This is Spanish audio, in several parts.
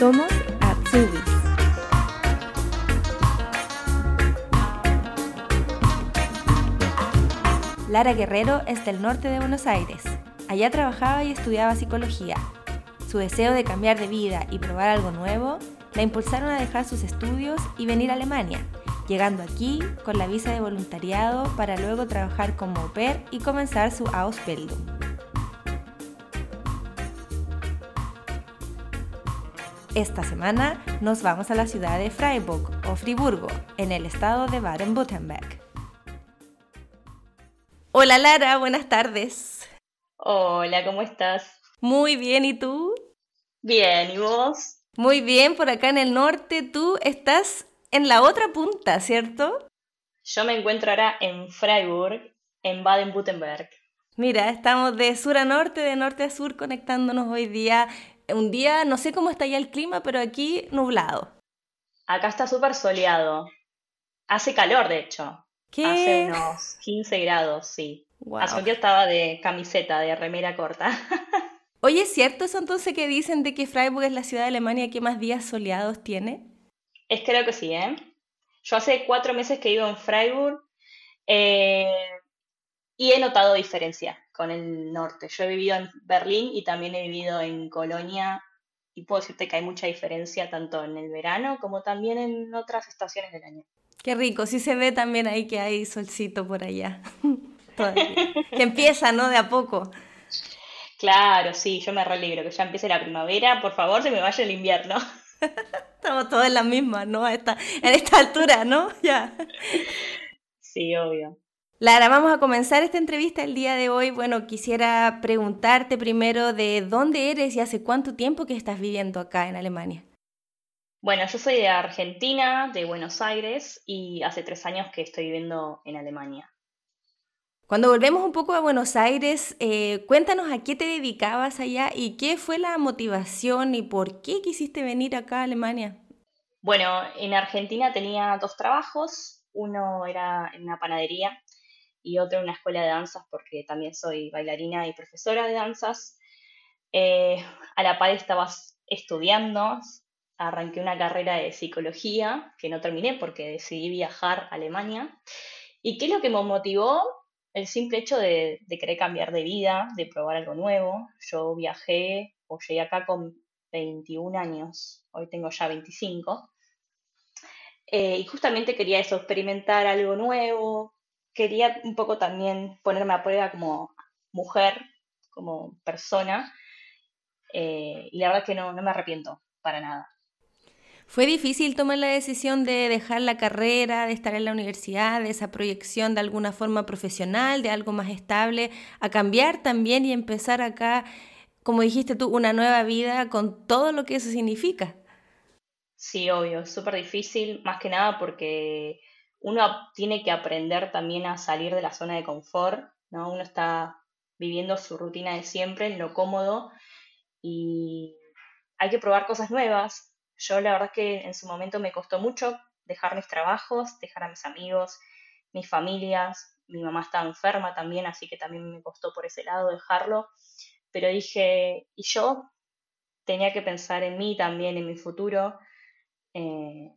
Somos Atsubis. Lara Guerrero es del norte de Buenos Aires. Allá trabajaba y estudiaba psicología. Su deseo de cambiar de vida y probar algo nuevo la impulsaron a dejar sus estudios y venir a Alemania, llegando aquí con la visa de voluntariado para luego trabajar como au pair y comenzar su Ausbildung. Esta semana nos vamos a la ciudad de Freiburg o Friburgo, en el estado de Baden-Württemberg. Hola Lara, buenas tardes. Hola, ¿cómo estás? Muy bien, ¿y tú? Bien, ¿y vos? Muy bien, por acá en el norte, tú estás en la otra punta, ¿cierto? Yo me encuentro ahora en Freiburg, en Baden-Württemberg. Mira, estamos de sur a norte, de norte a sur, conectándonos hoy día. Un día, no sé cómo está ya el clima, pero aquí nublado. Acá está súper soleado. Hace calor, de hecho. ¿Qué? Hace unos 15 grados, sí. Wow. Hace un día estaba de camiseta, de remera corta. Oye, ¿es cierto eso entonces que dicen de que Freiburg es la ciudad de Alemania que más días soleados tiene? Es creo que sí, ¿eh? Yo hace cuatro meses que vivo en Freiburg eh, y he notado diferencia con el norte. Yo he vivido en Berlín y también he vivido en Colonia y puedo decirte que hay mucha diferencia tanto en el verano como también en otras estaciones del año. Qué rico, sí se ve también ahí que hay solcito por allá. Que empieza, ¿no? De a poco. Claro, sí, yo me religro que ya empiece la primavera, por favor, se me vaya el invierno. Estamos todos en la misma, ¿no? A esta, en esta altura, ¿no? Ya. Sí, obvio. Lara, vamos a comenzar esta entrevista el día de hoy. Bueno, quisiera preguntarte primero de dónde eres y hace cuánto tiempo que estás viviendo acá en Alemania. Bueno, yo soy de Argentina, de Buenos Aires, y hace tres años que estoy viviendo en Alemania. Cuando volvemos un poco a Buenos Aires, eh, cuéntanos a qué te dedicabas allá y qué fue la motivación y por qué quisiste venir acá a Alemania. Bueno, en Argentina tenía dos trabajos, uno era en una panadería y otro en una escuela de danzas porque también soy bailarina y profesora de danzas. Eh, a la par estaba estudiando, arranqué una carrera de psicología que no terminé porque decidí viajar a Alemania. ¿Y qué es lo que me motivó? el simple hecho de, de, querer cambiar de vida, de probar algo nuevo. Yo viajé o llegué acá con 21 años, hoy tengo ya 25. Eh, y justamente quería eso, experimentar algo nuevo. Quería un poco también ponerme a prueba como mujer, como persona. Eh, y la verdad es que no, no me arrepiento para nada. ¿Fue difícil tomar la decisión de dejar la carrera, de estar en la universidad, de esa proyección de alguna forma profesional, de algo más estable, a cambiar también y empezar acá, como dijiste tú, una nueva vida con todo lo que eso significa? Sí, obvio, súper difícil, más que nada porque uno tiene que aprender también a salir de la zona de confort, ¿no? Uno está viviendo su rutina de siempre, en lo cómodo, y hay que probar cosas nuevas, yo la verdad que en su momento me costó mucho dejar mis trabajos, dejar a mis amigos, mis familias. Mi mamá estaba enferma también, así que también me costó por ese lado dejarlo. Pero dije, y yo tenía que pensar en mí también, en mi futuro. Eh,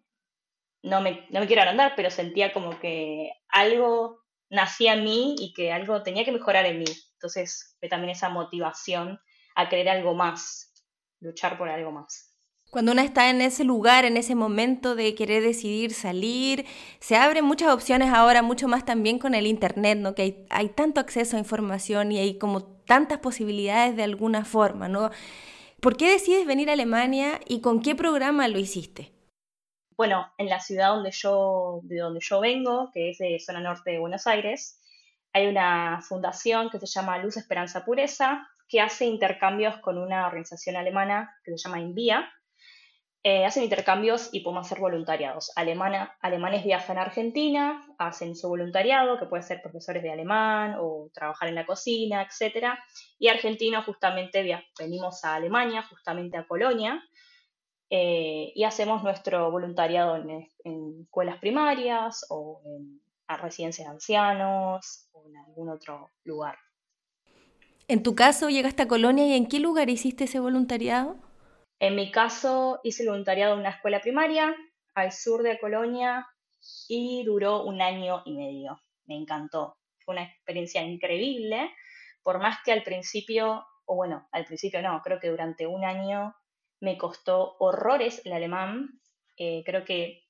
no, me, no me quiero agrandar, pero sentía como que algo nacía en mí y que algo tenía que mejorar en mí. Entonces, también esa motivación a querer algo más, luchar por algo más. Cuando uno está en ese lugar, en ese momento de querer decidir salir, se abren muchas opciones ahora, mucho más también con el Internet, ¿no? Que hay, hay tanto acceso a información y hay como tantas posibilidades de alguna forma, ¿no? ¿Por qué decides venir a Alemania y con qué programa lo hiciste? Bueno, en la ciudad donde yo, de donde yo vengo, que es de zona norte de Buenos Aires, hay una fundación que se llama Luz Esperanza Pureza, que hace intercambios con una organización alemana que se llama Invia, eh, hacen intercambios y podemos hacer voluntariados. Alemana, alemanes viajan a Argentina, hacen su voluntariado, que puede ser profesores de alemán o trabajar en la cocina, etc. Y argentinos justamente venimos a Alemania, justamente a Colonia, eh, y hacemos nuestro voluntariado en, en escuelas primarias o en a residencias de ancianos o en algún otro lugar. En tu caso, llegaste a Colonia y ¿en qué lugar hiciste ese voluntariado? En mi caso, hice el voluntariado en una escuela primaria al sur de Colonia y duró un año y medio. Me encantó. Fue una experiencia increíble, por más que al principio, o bueno, al principio no, creo que durante un año me costó horrores el alemán. Eh, creo que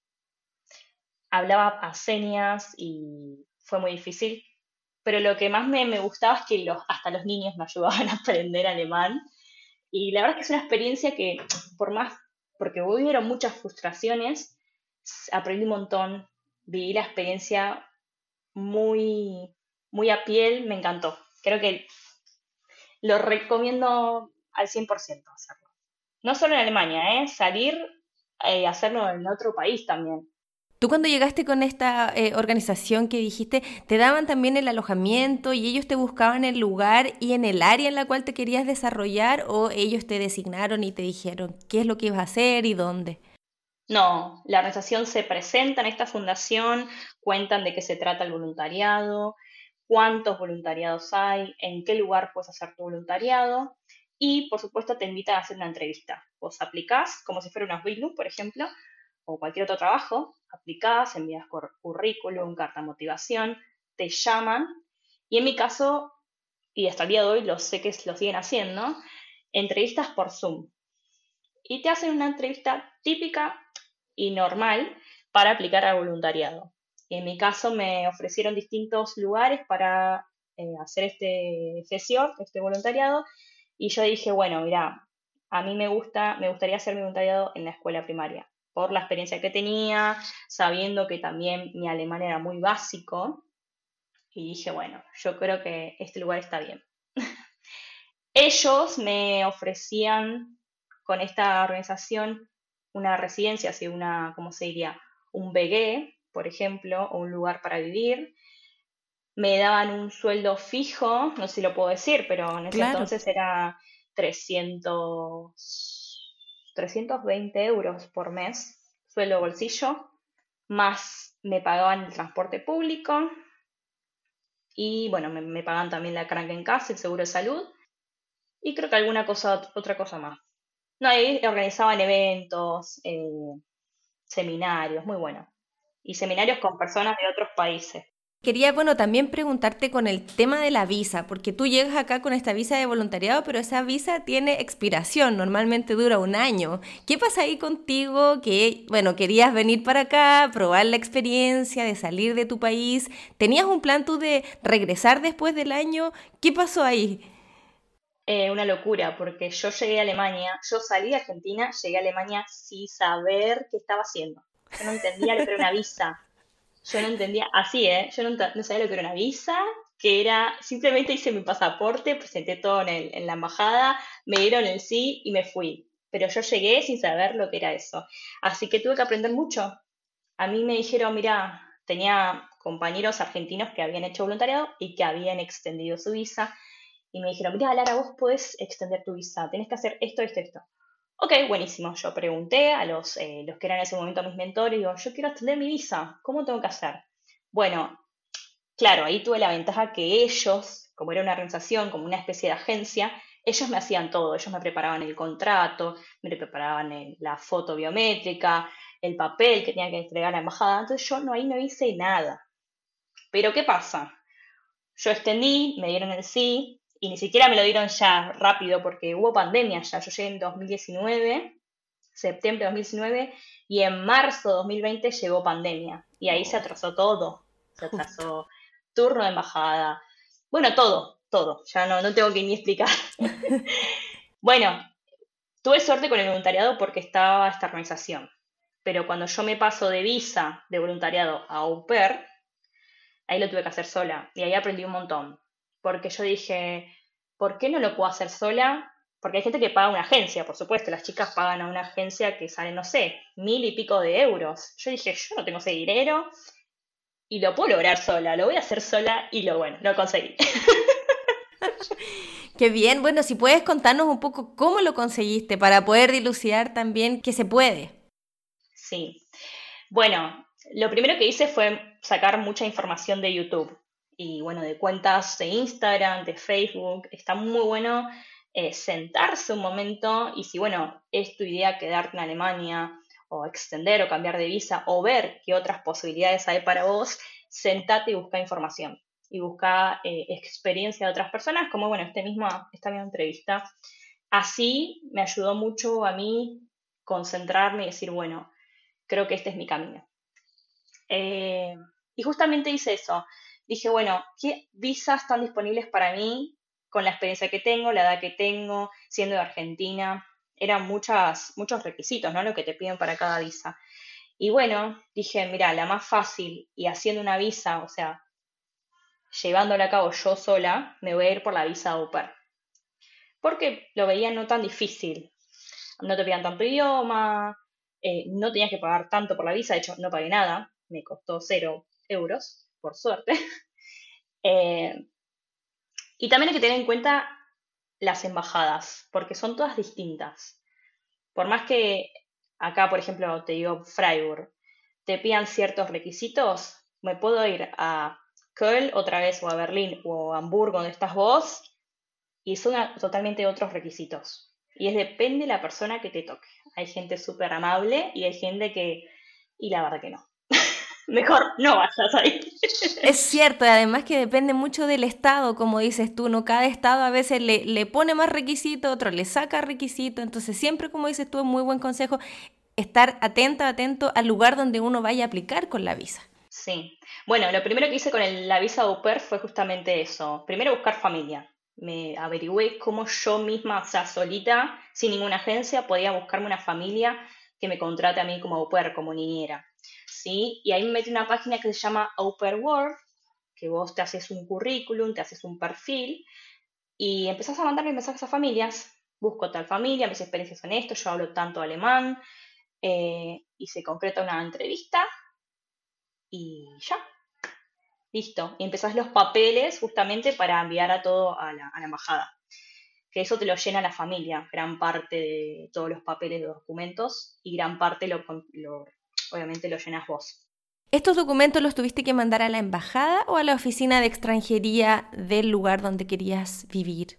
hablaba a señas y fue muy difícil. Pero lo que más me, gustaba es que los, hasta los niños me ayudaban a aprender alemán. Y la verdad es que es una experiencia que, por más, porque hubieron muchas frustraciones, aprendí un montón, viví la experiencia muy, muy a piel, me encantó. Creo que lo recomiendo al 100% hacerlo. No solo en Alemania, ¿eh? salir y eh, hacerlo en otro país también. Tú cuando llegaste con esta eh, organización que dijiste, te daban también el alojamiento y ellos te buscaban el lugar y en el área en la cual te querías desarrollar o ellos te designaron y te dijeron qué es lo que ibas a hacer y dónde. No, la organización se presenta en esta fundación, cuentan de qué se trata el voluntariado, cuántos voluntariados hay, en qué lugar puedes hacer tu voluntariado y, por supuesto, te invitan a hacer una entrevista. Vos aplicás como si fuera una Wilu, por ejemplo, o cualquier otro trabajo, aplicás, envías currículum, carta motivación, te llaman y en mi caso, y hasta el día de hoy lo sé que lo siguen haciendo, entrevistas por Zoom. Y te hacen una entrevista típica y normal para aplicar al voluntariado. En mi caso me ofrecieron distintos lugares para eh, hacer este FESIOR, este voluntariado, y yo dije, bueno, mira, a mí me gusta, me gustaría hacer mi voluntariado en la escuela primaria, por la experiencia que tenía, sabiendo que también mi alemán era muy básico, y dije, bueno, yo creo que este lugar está bien. Ellos me ofrecían con esta organización una residencia, así una, ¿cómo se diría? Un BG, por ejemplo, o un lugar para vivir. Me daban un sueldo fijo, no sé si lo puedo decir, pero en ese entonces era 300, 320 euros por mes, sueldo bolsillo, más me pagaban el transporte público y bueno, me, me pagaban también la en casa, el seguro de salud y creo que alguna cosa, otra cosa más. No, ahí organizaban eventos, eh, seminarios, muy bueno. Y seminarios con personas de otros países. Quería, bueno, también preguntarte con el tema de la visa, porque tú llegas acá con esta visa de voluntariado, pero esa visa tiene expiración, normalmente dura un año. ¿Qué pasa ahí contigo que, bueno, querías venir para acá, probar la experiencia de salir de tu país? ¿Tenías un plan tú de regresar después del año? ¿Qué pasó ahí? Eh, una locura, porque yo llegué a Alemania, yo salí de Argentina, llegué a Alemania sin saber qué estaba haciendo. Yo no entendía lo que era una visa. Yo no entendía, así, ¿eh? Yo no, sabía lo que era una visa, que era, simplemente hice mi pasaporte, presenté todo en, en la embajada, me dieron el sí y me fui. Pero yo llegué sin saber lo que era eso. Así que tuve que aprender mucho. A mí me dijeron, mira, tenía compañeros argentinos que habían hecho voluntariado y que habían extendido su visa y me dijeron, mira, Lara, vos podés extender tu visa, tenés que hacer esto, esto, esto. Ok, buenísimo. Yo pregunté a los, eh, los que eran en ese momento mis mentores, digo, yo quiero extender mi visa, ¿cómo tengo que hacer? Bueno, claro, ahí tuve la ventaja que ellos, como era una organización, como una especie de agencia, ellos me hacían todo, ellos me preparaban el contrato, me preparaban la foto biométrica, el papel que tenía que entregar a la embajada, entonces yo no, ahí no hice nada. Pero ¿qué pasa? Yo extendí, me dieron el sí, y ni siquiera me lo dieron ya rápido porque hubo pandemia ya. Yo llegué en 2019, septiembre de 2019, y en marzo de 2020 llegó pandemia. Y ahí se atrasó todo. Se atrasó turno de embajada. Bueno, todo, todo. Ya no, no tengo que ni explicar. bueno, tuve suerte con el voluntariado porque estaba esta organización. Pero cuando yo me paso de visa de voluntariado a au pair, ahí lo tuve que hacer sola. Y ahí aprendí un montón porque yo dije, ¿por qué no lo puedo hacer sola? Porque hay gente que paga una agencia, por supuesto, las chicas pagan a una agencia que sale, no sé, mil y pico de euros. Yo dije, yo no tengo ese dinero y lo puedo lograr sola, lo voy a hacer sola y lo bueno, lo conseguí. Qué bien, bueno, si puedes contarnos un poco cómo lo conseguiste para poder dilucidar también que se puede. Sí, bueno, lo primero que hice fue sacar mucha información de YouTube y bueno, de cuentas de Instagram, de Facebook. Está muy bueno eh, sentarse un momento y si, bueno, es tu idea quedarte en Alemania o extender o cambiar de visa o ver qué otras posibilidades hay para vos, sentate y busca información y busca eh, experiencia de otras personas, como bueno, este mismo, esta misma entrevista. Así me ayudó mucho a mí concentrarme y decir, bueno, creo que este es mi camino. Eh, y justamente hice eso. Dije, bueno, ¿qué visas están disponibles para mí con la experiencia que tengo, la edad que tengo, siendo de Argentina? Eran muchas, muchos requisitos, ¿no? Lo que te piden para cada visa. Y bueno, dije, mira, la más fácil y haciendo una visa, o sea, llevándola a cabo yo sola, me voy a ir por la visa de Porque lo veía no tan difícil. No te pedían tanto idioma, eh, no tenías que pagar tanto por la visa, de hecho no pagué nada, me costó cero euros, por suerte. Eh, y también hay que tener en cuenta las embajadas, porque son todas distintas. Por más que acá, por ejemplo, te digo Freiburg, te pidan ciertos requisitos, me puedo ir a Köln otra vez o a Berlín o a Hamburgo donde estás vos y son totalmente otros requisitos. Y es depende de la persona que te toque. Hay gente súper amable y hay gente que... Y la verdad que no. Mejor no vayas ahí. Es cierto, además que depende mucho del estado, como dices tú, ¿no? Cada estado a veces le, le pone más requisito, otro le saca requisito, entonces siempre, como dices tú, es muy buen consejo estar atento, atento al lugar donde uno vaya a aplicar con la visa. Sí. Bueno, lo primero que hice con la visa au pair fue justamente eso. Primero buscar familia. Me averigüé cómo yo misma, o sea, solita, sin ninguna agencia, podía buscarme una familia que me contrate a mí como au pair, como niñera. Y ahí me metí una página que se llama Pair World, que vos te haces un currículum, te haces un perfil y empezás a mandarme mensajes a familias. Busco tal familia, mis experiencias son esto, yo hablo tanto alemán, eh, y se concreta una entrevista y ya. Listo. Y empezás los papeles justamente para enviar a todo a la, embajada. Que eso te lo llena la familia, gran parte de todos los papeles de documentos y gran parte lo, obviamente lo llenas vos. ¿Estos documentos los tuviste que mandar a la embajada o a la oficina de extranjería del lugar donde querías vivir?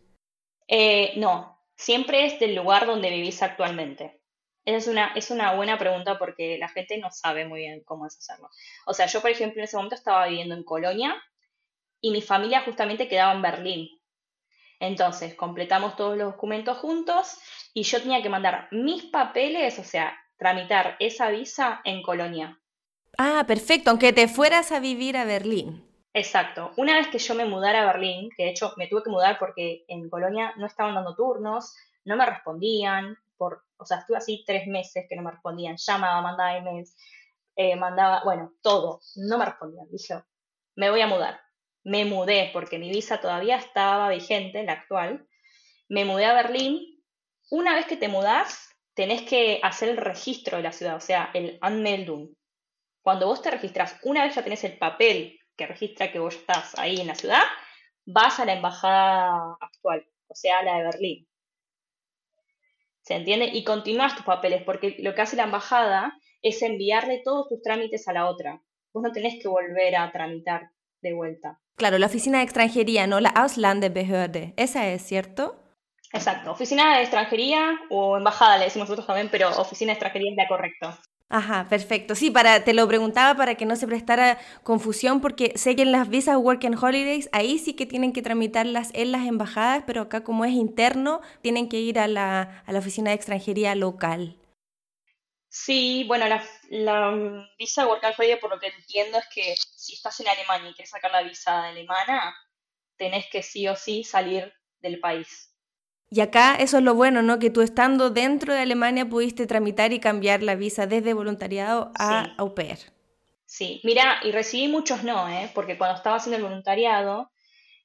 Eh, no, siempre es del lugar donde vivís actualmente. Es una, es una buena pregunta porque la gente no sabe muy bien cómo es hacerlo. O sea, yo, por ejemplo, en ese momento estaba viviendo en Colonia y mi familia justamente quedaba en Berlín. Entonces, completamos todos los documentos juntos y yo tenía que mandar mis papeles, o sea, tramitar esa visa en Colonia. Ah, perfecto, aunque te fueras a vivir a Berlín. Exacto. Una vez que yo me mudara a Berlín, que de hecho me tuve que mudar porque en Colonia no estaban dando turnos, no me respondían, por, o sea, estuve así tres meses que no me respondían, llamaba, mandaba emails, eh, mandaba, bueno, todo, no me respondían. Dije, me voy a mudar. Me mudé porque mi visa todavía estaba vigente, la actual. Me mudé a Berlín. Una vez que te mudás, tenés que hacer el registro de la ciudad, o sea, el Anmeldung. Cuando vos te registras, una vez ya tenés el papel que registra que vos estás ahí en la ciudad, vas a la embajada actual, o sea, la de Berlín. ¿Se entiende? Y continúas tus papeles, porque lo que hace la embajada es enviarle todos tus trámites a la otra. Vos no tenés que volver a tramitar de vuelta. Claro, la oficina de extranjería, no la Ausländerbehörde. Esa es, ¿cierto? Exacto, oficina de extranjería o embajada le decimos nosotros también, pero oficina de extranjería es la correcto. Ajá, perfecto. Sí, para, te lo preguntaba para que no se prestara confusión, porque sé que en las visas Work and Holidays, ahí sí que tienen que tramitarlas en las embajadas, pero acá como es interno, tienen que ir a la, a la oficina de extranjería local. Sí, bueno, la, la visa Work and Holiday, por lo que entiendo, es que si estás en Alemania y quieres sacar la visa alemana, tenés que sí o sí salir del país. Y acá eso es lo bueno, ¿no? Que tú estando dentro de Alemania pudiste tramitar y cambiar la visa desde voluntariado a au pair. Sí, mira, y recibí muchos no, ¿eh? Porque cuando estaba haciendo el voluntariado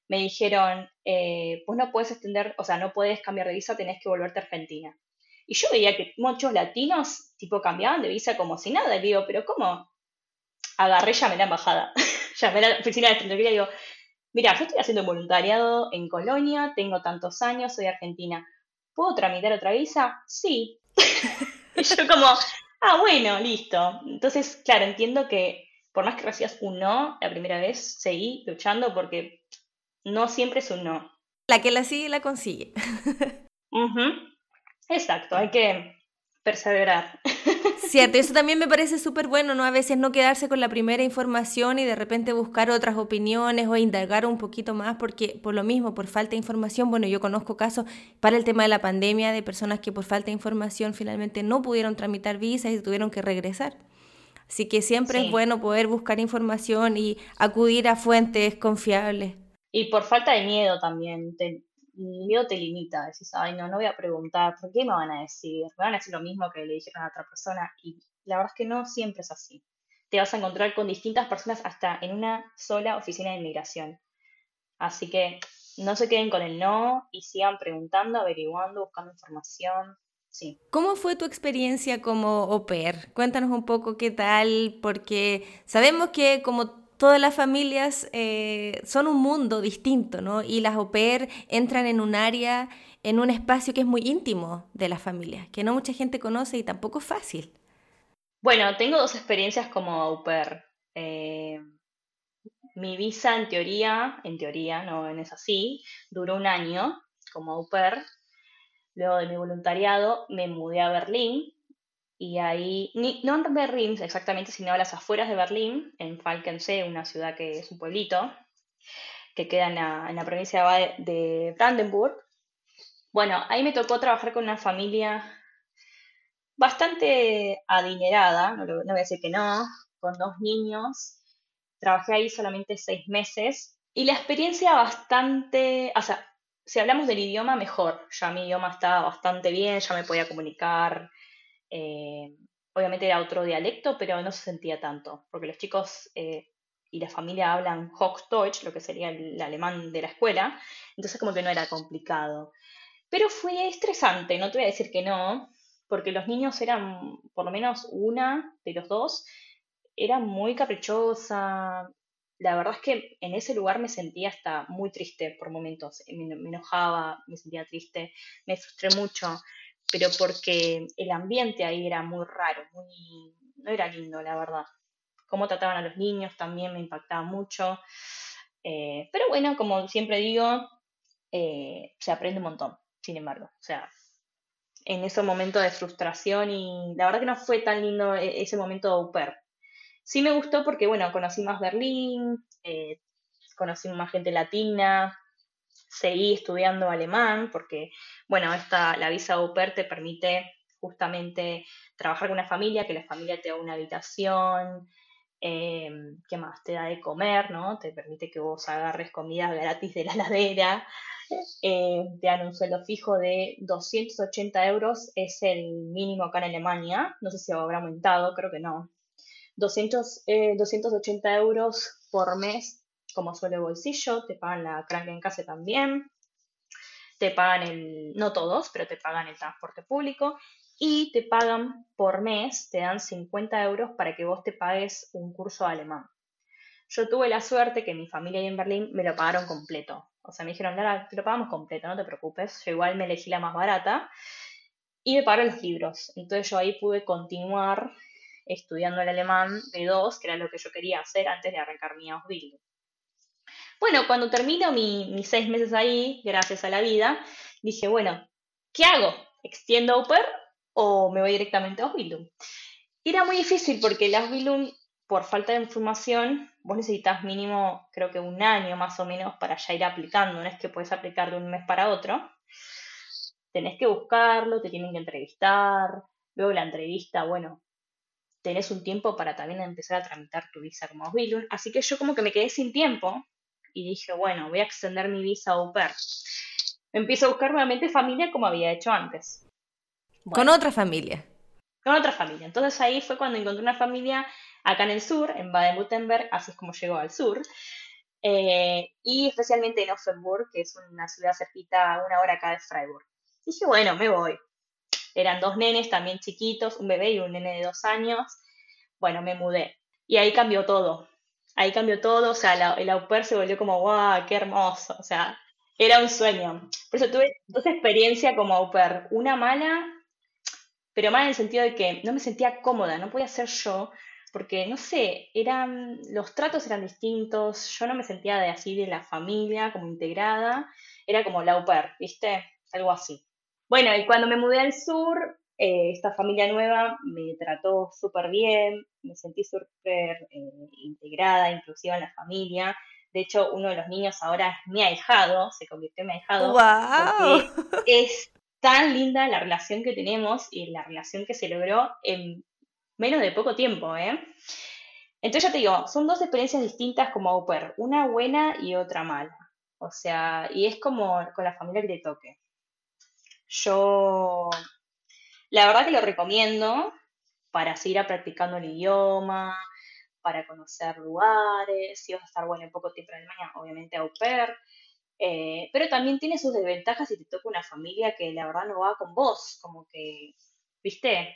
me dijeron, eh, pues no puedes extender, o sea, no puedes cambiar de visa, tenés que volverte a Argentina. Y yo veía que muchos latinos, tipo, cambiaban de visa como si nada. Y digo, pero ¿cómo? Agarré, llamé a la embajada, llamé a la oficina de extranjería y digo, mira, yo estoy haciendo voluntariado en Colonia, tengo tantos años, soy argentina. ¿Puedo tramitar otra visa? Sí. y yo como, ah, bueno, listo. Entonces, claro, entiendo que por más que recibas un no la primera vez, seguí luchando porque no siempre es un no. La que la sigue la consigue. Exacto, hay que perseverar. Cierto, eso también me parece súper bueno, ¿no? A veces no quedarse con la primera información y de repente buscar otras opiniones o indagar un poquito más, porque por lo mismo, por falta de información, bueno, yo conozco casos para el tema de la pandemia de personas que por falta de información finalmente no pudieron tramitar visas y tuvieron que regresar. Así que siempre es bueno poder buscar información y acudir a fuentes confiables. Y por falta de miedo también, el miedo te limita, decís, ay no, no voy a preguntar, ¿por qué me van a decir? Me van a decir lo mismo que le dijeron a otra persona y la verdad es que no siempre es así. Te vas a encontrar con distintas personas hasta en una sola oficina de inmigración. Así que no se queden con el no y sigan preguntando, averiguando, buscando información. Sí. ¿Cómo fue tu experiencia como au pair? Cuéntanos un poco qué tal, porque sabemos que como todas las familias eh, son un mundo distinto, ¿no? Y las au pair entran en un área, en un espacio que es muy íntimo de las familias, que no mucha gente conoce y tampoco es fácil. Bueno, tengo dos experiencias como au pair. Eh, mi visa en teoría, en teoría, no es así, duró un año como au pair Luego de mi voluntariado me mudé a Berlín y ahí, no en Berlín exactamente, sino a las afueras de Berlín, en Falkensee, una ciudad que es un pueblito, que queda en la, provincia de Brandenburg. Bueno, ahí me tocó trabajar con una familia bastante adinerada, no, no voy a decir que no, con dos niños. Trabajé ahí solamente seis meses y la experiencia bastante, o sea, si hablamos del idioma, mejor. Ya mi idioma estaba bastante bien, ya me podía comunicar. Eh, obviamente era otro dialecto, pero no se sentía tanto, porque los chicos eh, y la familia hablan Hochdeutsch, lo que sería el alemán de la escuela, entonces como que no era complicado. Pero fue estresante, no te voy a decir que no, porque los niños eran, por lo menos una de los dos, era muy caprichosa, la verdad es que en ese lugar me sentía hasta muy triste por momentos, me, enojaba, me sentía triste, me frustré mucho, pero porque el ambiente ahí era muy raro, muy, no era lindo, la verdad. Cómo trataban a los niños también me impactaba mucho. Eh, pero bueno, como siempre digo, eh, se aprende un montón, sin embargo. O sea, en ese momento de frustración y la verdad que no fue tan lindo e-, ese momento de au Sí me gustó porque, bueno, conocí más Berlín, eh, conocí más gente latina, seguí estudiando alemán porque, bueno, esta, la visa au pair te permite justamente trabajar con una familia, que la familia te da una habitación, eh, ¿qué más? Te da de comer, ¿no? Te permite que vos agarres comida gratis de la ladera, eh, te dan un sueldo fijo de 280 euros, es el mínimo acá en Alemania, no sé si habrá aumentado, creo que no, 200, 280 eh, euros por mes como suele bolsillo, te pagan la casa también, te pagan el, no todos, pero te pagan el transporte público y te pagan por mes, te dan 50 euros para que vos te pagues un curso de alemán. Yo tuve la suerte que mi familia ahí en Berlín me lo pagaron completo. O sea, me dijeron, Lara, te lo pagamos completo, no te preocupes. Yo igual me elegí la más barata y me pagaron los libros. Entonces yo ahí pude continuar estudiando el alemán de dos, que era lo que yo quería hacer antes de arrancar mi Ausbildung. Bueno, cuando termino mis seis meses ahí, gracias a la vida, dije, bueno, ¿qué hago? ¿Extiendo au o me voy directamente a Ausbildung? Era muy difícil porque el Ausbildung, por falta de información, vos necesitas mínimo, creo que un año más o menos para ya ir aplicando, no es que puedes aplicar de un mes para otro. Tenés que buscarlo, te tienen que entrevistar, luego la entrevista, bueno, tenés un tiempo para también empezar a tramitar tu visa como Ausbildung. Así que yo como que me quedé sin tiempo y dije, bueno, voy a extender mi visa au pair. Empiezo a buscar nuevamente familia como había hecho antes. con otra familia. Con otra familia. Entonces ahí fue cuando encontré una familia acá en el sur, en Baden-Württemberg, así es como llegó al sur. Eh, y especialmente en Offenburg, que es una ciudad cerquita, una hora acá de Freiburg. Dije, bueno, me voy. Eran dos nenes también chiquitos, un bebé y un nene de dos años. Bueno, me mudé. Y ahí cambió todo. Ahí cambió todo, o sea, el au pair se volvió como, ¡guau, qué hermoso! O sea, era un sueño. Por eso tuve dos experiencias como au pair. Una mala, pero mala en el sentido de que no me sentía cómoda, no podía ser yo, porque no sé, eran, los tratos eran distintos, yo no me sentía de así de la familia, como integrada, era como la au pair, ¿viste? Algo así. Bueno, y cuando me mudé al sur, eh, esta familia nueva me trató súper bien, me sentí súper eh, integrada, inclusiva en la familia. De hecho, uno de los niños ahora es mi ahijado, se convirtió en mi ahijado. ¡Wow! es tan linda la relación que tenemos y la relación que se logró en menos de poco tiempo, ¿eh? Entonces ya te digo, son dos experiencias distintas como au pair, una buena y otra mala. O sea, y es como con la familia que te toque. Yo, la verdad que lo recomiendo para seguir practicando el idioma, para conocer lugares, si vas a estar bueno en poco tiempo en Alemania, obviamente au pair, eh, pero también tiene sus desventajas si te toca una familia que la verdad no va con vos, como que, viste,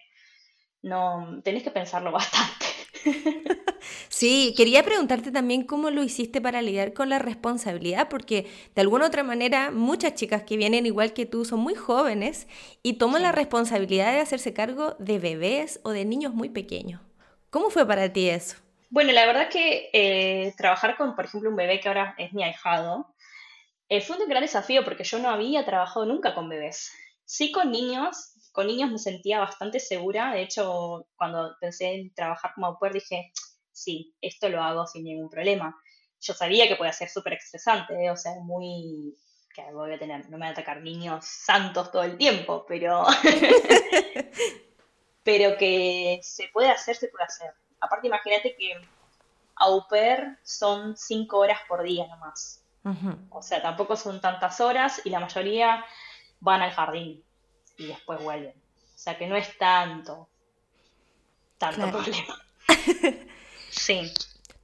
no, tenés que pensarlo bastante. Sí, quería preguntarte también cómo lo hiciste para lidiar con la responsabilidad, porque de alguna otra manera muchas chicas que vienen igual que tú son muy jóvenes y toman la responsabilidad de hacerse cargo de bebés o de niños muy pequeños. ¿Cómo fue para ti eso? Bueno, la verdad que eh, trabajar con, por ejemplo, un bebé que ahora es mi ahijado, eh, fue un gran desafío porque yo no había trabajado nunca con bebés. Sí con niños, con niños me sentía bastante segura. De hecho, cuando pensé en trabajar como au pair, dije, sí, esto lo hago sin ningún problema. Yo sabía que podía ser súper estresante, ¿eh? o sea, muy... que voy a tener, no me van a atacar niños santos todo el tiempo, pero... pero que se puede hacer, se puede hacer. Aparte, imagínate que au pair son cinco horas por día nomás. O sea, tampoco son tantas horas y la mayoría van al jardín y después vuelven. O sea que no es tanto, tanto problema. sí.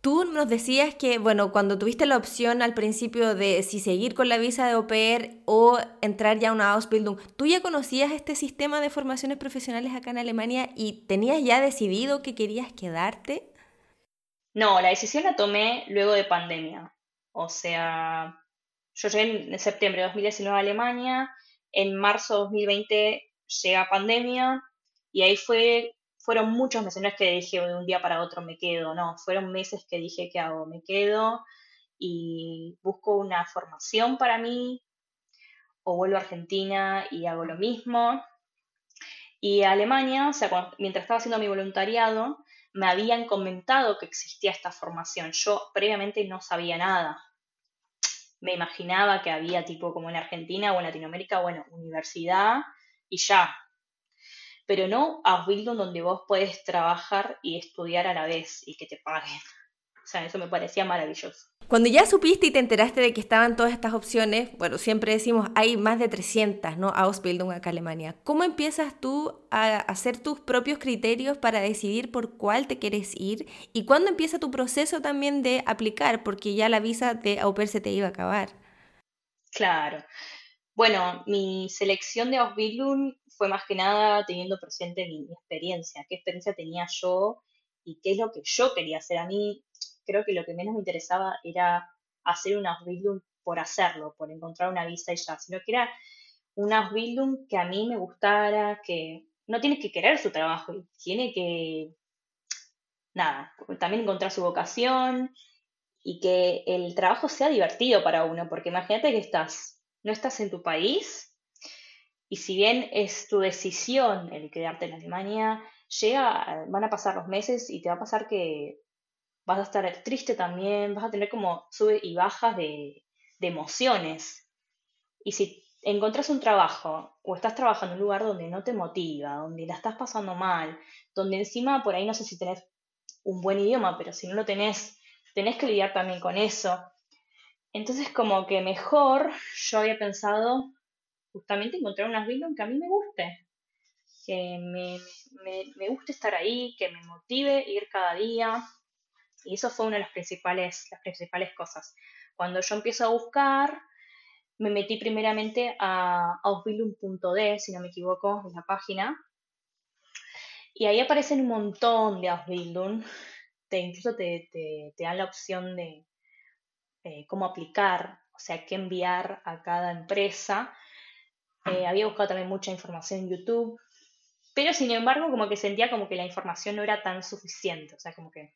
Tú nos decías que, bueno, cuando tuviste la opción al principio de si seguir con la visa de au pair o entrar ya a una Ausbildung, ¿tú ya conocías este sistema de formaciones profesionales acá en Alemania y tenías ya decidido que querías quedarte? No, la decisión la tomé luego de pandemia. O sea, yo llegué en septiembre de 2019 a Alemania, en marzo de 2020 llega pandemia y ahí fue, fueron muchos meses, no es que dije de un día para otro me quedo, no, fueron meses que dije ¿qué hago? Me quedo y busco una formación para mí o vuelvo a Argentina y hago lo mismo. Y a Alemania, o sea, mientras estaba haciendo mi voluntariado, me habían comentado que existía esta formación. Yo previamente no sabía nada. Me imaginaba que había tipo como en Argentina o en Latinoamérica, bueno, universidad y ya. Pero no Ausbildung donde vos puedes trabajar y estudiar a la vez y que te paguen. O sea, eso me parecía maravilloso. Cuando ya supiste y te enteraste de que estaban todas estas opciones, bueno, siempre decimos, hay más de 300, ¿no? Ausbildung acá en Alemania. ¿Cómo empiezas tú a hacer tus propios criterios para decidir por cuál te quieres ir? ¿Y cuándo empieza tu proceso también de aplicar? Porque ya la visa de au pair se te iba a acabar. Claro. Bueno, mi selección de Ausbildung fue más que nada teniendo presente mi, mi experiencia, qué experiencia tenía yo y qué es lo que yo quería hacer. A mí creo que lo que menos me interesaba era hacer un Ausbildung por hacerlo, por encontrar una visa y ya, sino que era un Ausbildung que a mí me gustara, que no tiene que querer su trabajo, tiene que, nada, también encontrar su vocación y que el trabajo sea divertido para uno, porque imagínate que estás, no estás en tu país y si bien es tu decisión el quedarte en Alemania, llega, van a pasar los meses y te va a pasar que vas a estar triste también, vas a tener como sube y bajas de, emociones. Y si encontrás un trabajo o estás trabajando en un lugar donde no te motiva, donde la estás pasando mal, donde encima por ahí no sé si tenés un buen idioma, pero si no lo tenés, tenés que lidiar también con eso. Entonces como que mejor yo había pensado justamente encontrar unas Bildung que a mí me guste, que me, me, me guste estar ahí, que me motive ir cada día, y eso fue una de las principales, las principales cosas. Cuando yo empiezo a buscar, me metí primeramente a ausbildung.de, si no me equivoco, en la página. Y ahí aparecen un montón de Ausbildung. Te, incluso te, dan la opción de eh, cómo aplicar, o sea, qué enviar a cada empresa. Eh, había buscado también mucha información en YouTube, pero sin embargo como que sentía como que la información no era tan suficiente, o sea, como que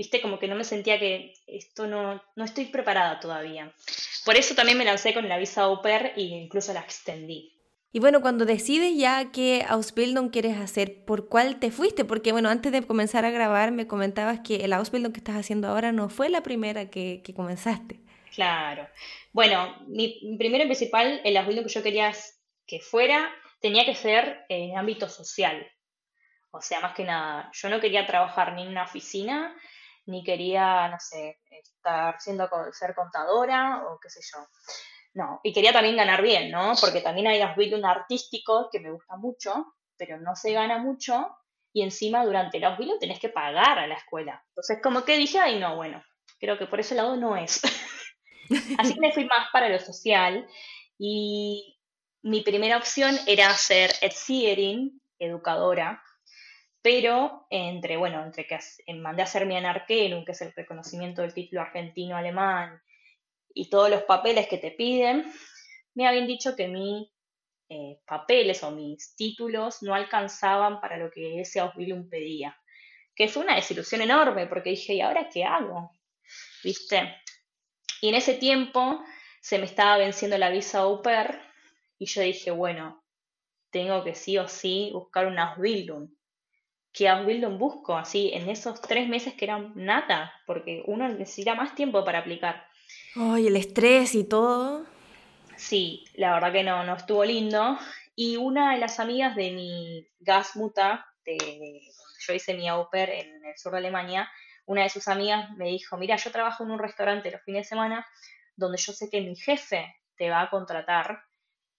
viste, como que no me sentía que esto no, no estoy preparada todavía. Por eso también me lancé con la visa au pair e incluso la extendí. Y bueno, cuando decides ya qué Ausbildung quieres hacer, ¿por cuál te fuiste? Porque bueno, antes de comenzar a grabar me comentabas que el Ausbildung que estás haciendo ahora no fue la primera que, comenzaste. Claro. Bueno, mi, primero y principal, el Ausbildung que yo quería que fuera, tenía que ser en ámbito social. O sea, más que nada, yo no quería trabajar ni en una oficina, ni quería, no sé, estar siendo ser contadora o qué sé yo. No, y quería también ganar bien, ¿no? Porque también hay un artístico que me gusta mucho, pero no se gana mucho y encima durante el Ausbildung tenés que pagar a la escuela. Entonces, como que dije, ay, no, bueno, creo que por ese lado no es. Así que me fui más para lo social y mi primera opción era ser Erzieherin, educadora, pero entre, bueno, entre que mandé a hacer mi Anarquerum, que es el reconocimiento del título argentino-alemán, y todos los papeles que te piden, me habían dicho que mis eh, papeles o mis títulos no alcanzaban para lo que ese Ausbildung pedía. Que fue una desilusión enorme porque dije, ¿y ahora qué hago? ¿Viste? Y en ese tiempo se me estaba venciendo la visa au pair y yo dije, bueno, tengo que sí o sí buscar un Ausbildung. ¿Qué Ausbildung busco? Así, en esos tres meses que eran nada, porque uno necesita más tiempo para aplicar. Ay, el estrés y todo. Sí, la verdad que no, no estuvo lindo. Y una de las amigas de mi Gasmuta, de, donde yo hice mi au pair en el sur de Alemania, una de sus amigas me dijo, mira, yo trabajo en un restaurante los fines de semana donde yo sé que mi jefe te va a contratar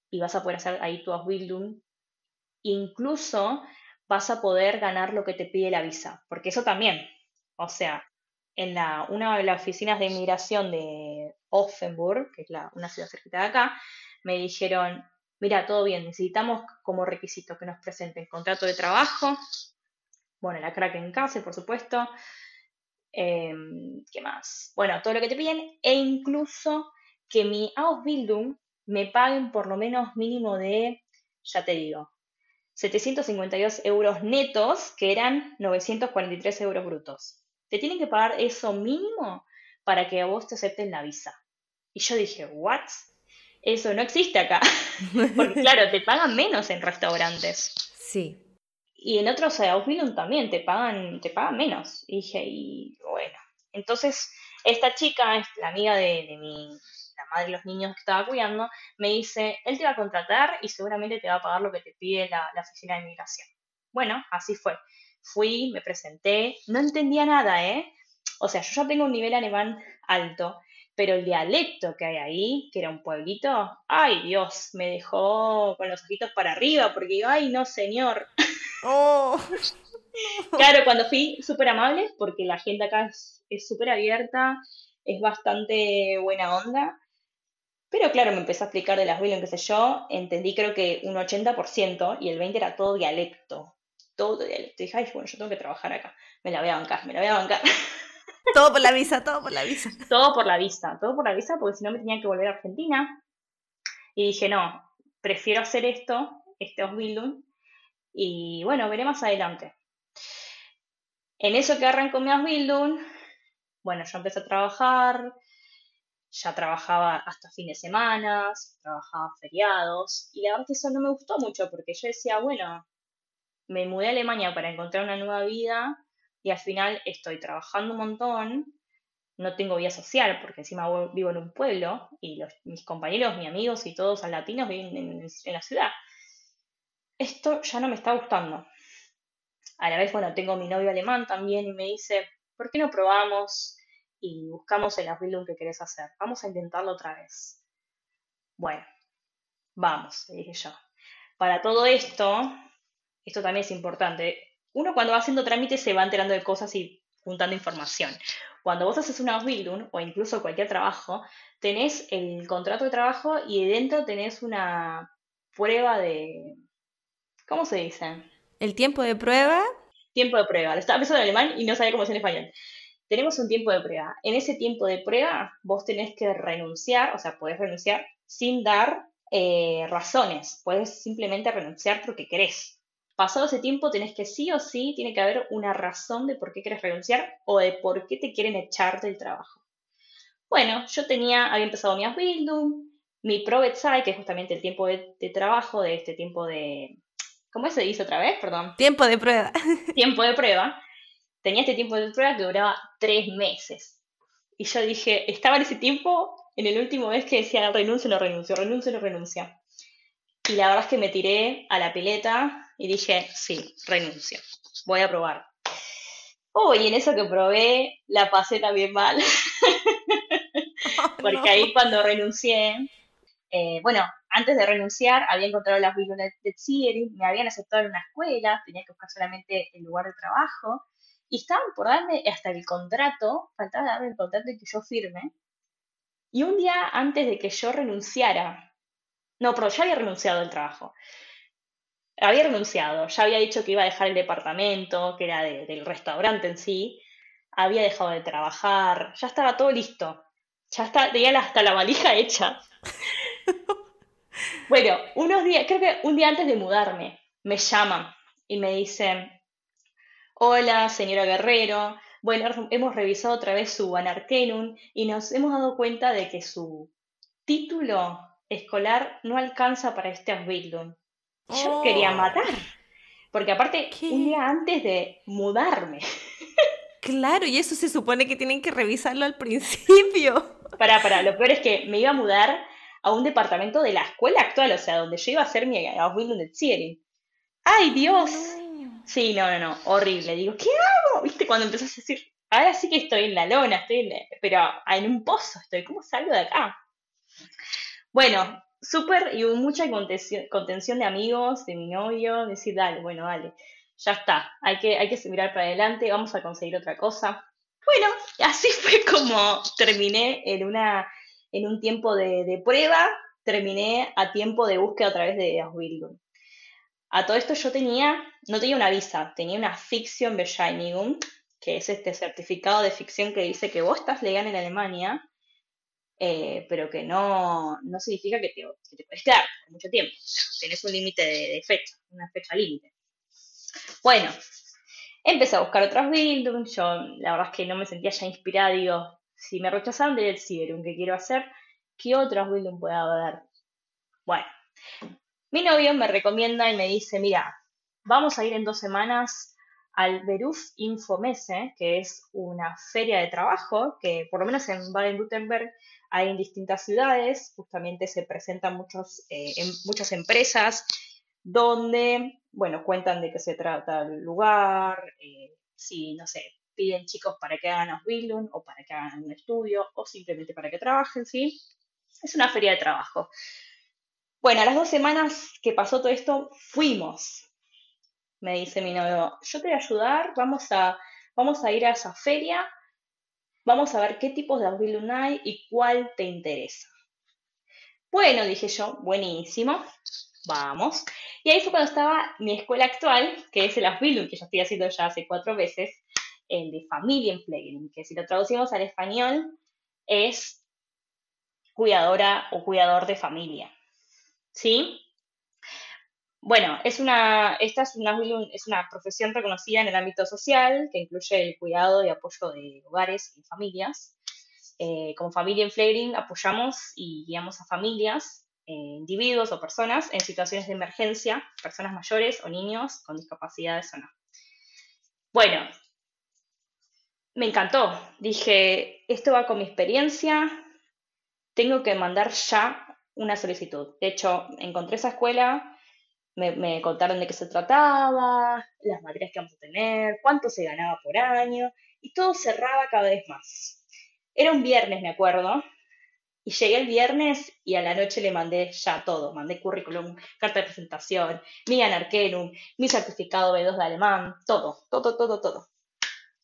y vas a poder hacer ahí tu Ausbildung. Incluso vas a poder ganar lo que te pide la visa, porque eso también, o sea, en una de las oficinas de inmigración de Offenburg, que es una ciudad cerquita de acá, me dijeron, mira, todo bien, necesitamos como requisito que nos presenten contrato de trabajo, bueno, la Kraken Case, por supuesto, em, ¿qué más? Bueno, todo lo que te piden, e incluso que mi Ausbildung me paguen por lo menos mínimo de, ya te digo, 752 euros netos, que eran 943 euros brutos te tienen que pagar eso mínimo para que a vos te acepten la visa. Y yo dije, ¿what? Eso no existe acá. Porque claro, te pagan menos en restaurantes. Sí. Y en otros Ausbildung también te pagan, te pagan menos. Y dije, y bueno. Entonces, esta chica, es la amiga de, mi, la madre de los niños que estaba cuidando, me dice, él te va a contratar y seguramente te va a pagar lo que te pide la, la oficina de inmigración. Bueno, así fue. Fui, me presenté, no entendía nada, ¿eh? O sea, yo ya tengo un nivel alemán alto, pero el dialecto que hay ahí, que era un pueblito, ay Dios, me dejó con los ojitos para arriba, porque yo, ay no señor. Oh. Claro, cuando fui súper amable, porque la gente acá es súper abierta, es bastante buena onda, pero claro, me empezó a explicar de las Williams, qué sé yo, entendí creo que un 80% y el 20% era todo dialecto todo Te dije, ay, bueno, yo tengo que trabajar acá. Me la voy a bancar, me la voy a bancar. Todo por la visa, todo por la visa. Todo por la visa, todo por la visa, porque si no me tenía que volver a Argentina. Y dije, no, prefiero hacer esto, este Ausbildung, y bueno, veré más adelante. En eso que arrancó mi Ausbildung, bueno, yo empecé a trabajar, ya trabajaba hasta fines de semana, trabajaba feriados, y la verdad que eso no me gustó mucho, porque yo decía, bueno, me mudé a Alemania para encontrar una nueva vida y al final estoy trabajando un montón, no tengo vida social porque encima vivo en un pueblo y mis compañeros, mis amigos y todos latinos viven en, en, la ciudad. Esto ya no me está gustando. A la vez, bueno, tengo mi novio alemán también y me dice, ¿por qué no probamos y buscamos el Ausbildung que querés hacer? Vamos a intentarlo otra vez. Bueno, vamos, dije yo. Para todo esto, esto también es importante. Uno cuando va haciendo trámites se va enterando de cosas y juntando información. Cuando vos haces una Ausbildung o incluso cualquier trabajo, tenés el contrato de trabajo y dentro tenés una prueba de... ¿Cómo se dice? ¿El tiempo de prueba? Tiempo de prueba. Estaba pensando en alemán y no sabía cómo decir en español. Tenemos un tiempo de prueba. En ese tiempo de prueba vos tenés que renunciar, o sea, podés renunciar sin dar eh, razones. Puedes simplemente renunciar porque querés pasado ese tiempo tenés que sí o sí, tiene que haber una razón de por qué quieres renunciar o de por qué te quieren echar del trabajo. Bueno, yo tenía, había empezado mi Ausbildung, mi ProBedside, que es justamente el tiempo de, trabajo, de este tiempo de... ¿Cómo se dice otra vez? Perdón. Tiempo de prueba. tiempo de prueba. Tenía este tiempo de prueba que duraba tres meses. Y yo dije, estaba en ese tiempo, en el último mes que decía renuncio, no renuncio, renuncio, no renuncio. Y la verdad es que me tiré a la pileta y dije, sí, renuncio, voy a probar. Oh, y en eso que probé, la pasé también mal. Porque ahí cuando renuncié, eh, bueno, antes de renunciar había encontrado las bibliotecas de Thierry, me habían aceptado en una escuela, tenía que buscar solamente el lugar de trabajo, y estaban por darme hasta el contrato, faltaba darme el contrato y que yo firme. Y un día antes de que yo renunciara, no, pero ya había renunciado al trabajo. Había renunciado, ya había dicho que iba a dejar el departamento, que era del restaurante en sí, había dejado de trabajar, ya estaba todo listo. Ya está, tenía hasta la valija hecha. bueno, unos días, creo que un día antes de mudarme, me llaman y me dicen, hola, señora Guerrero, bueno, hemos revisado otra vez su Anarkenum y nos hemos dado cuenta de que su título escolar no alcanza para este Ausbildung. Yo quería oh. matar, porque aparte, un día antes de mudarme. Claro, y eso se supone que tienen que revisarlo al principio. Para, para, lo peor es que me iba a mudar a un departamento de la escuela actual, o sea, donde yo iba a hacer mi Ausbildung de. ¡Ay, Dios! Sí, no, no, no, horrible. Digo, ¿qué hago? ¿Viste? Cuando empezás a decir, ahora sí que estoy en la lona, estoy en pero en un pozo estoy, ¿cómo salgo de acá? Bueno, súper y mucha contención, de amigos, de mi novio, decir, dale, bueno, dale, ya está, hay que, hay que mirar para adelante, vamos a conseguir otra cosa. Bueno, así fue como terminé en, una, en un tiempo de, prueba, terminé a tiempo de búsqueda a través de Ausbildung. A todo esto yo tenía, no tenía una visa, tenía una Fiction Bescheinigung, que es este certificado de ficción que dice que vos estás legal en Alemania, eh, pero que no, no significa que te, puedes quedar por mucho tiempo. tenés un límite de, fecha, una fecha límite. Bueno, empecé a buscar otras Bildung, yo la verdad es que no me sentía ya inspirada, digo, si me rechazaron del Ciberum, ¿qué quiero hacer? ¿Qué otras Bildung puedo dar? Bueno, mi novio me recomienda y me dice, mira, vamos a ir en dos semanas al Beruf Infomese, que es una feria de trabajo que por lo menos en Baden-Württemberg hay en distintas ciudades, justamente se presentan muchos, eh, muchas empresas donde, bueno, cuentan de qué se trata el lugar, eh, si, no sé, piden chicos para que hagan Ausbildung o para que hagan un estudio o simplemente para que trabajen, ¿sí? Es una feria de trabajo. Bueno, a las dos semanas que pasó todo esto, fuimos. Me dice mi novio, yo te voy a ayudar, vamos a, vamos a ir a esa feria, vamos a ver qué tipos de Ausbildung hay y cuál te interesa. Bueno, dije yo, buenísimo, vamos. Y ahí fue cuando estaba mi escuela actual, que es el Ausbildung, que yo estoy haciendo ya hace cuatro veces, el de Familienpflegerin, que si lo traducimos al español es cuidadora o cuidador de familia. ¿Sí? Bueno, es una, esta es una, es una profesión reconocida en el ámbito social que incluye el cuidado y apoyo de hogares y familias. Eh, como familia en apoyamos y guiamos a familias eh, individuos o personas en situaciones de emergencia, personas mayores o niños con discapacidades o no. Bueno, me encantó. Dije, esto va con mi experiencia, tengo que mandar ya una solicitud. De hecho, encontré esa escuela, me, me, contaron de qué se trataba, las materias que vamos a tener, cuánto se ganaba por año, y todo cerraba cada vez más. Era un viernes, me acuerdo, y llegué el viernes y a la noche le mandé ya todo. Mandé currículum, carta de presentación, mi anarquenum, mi certificado B2 de alemán, todo, todo, todo, todo.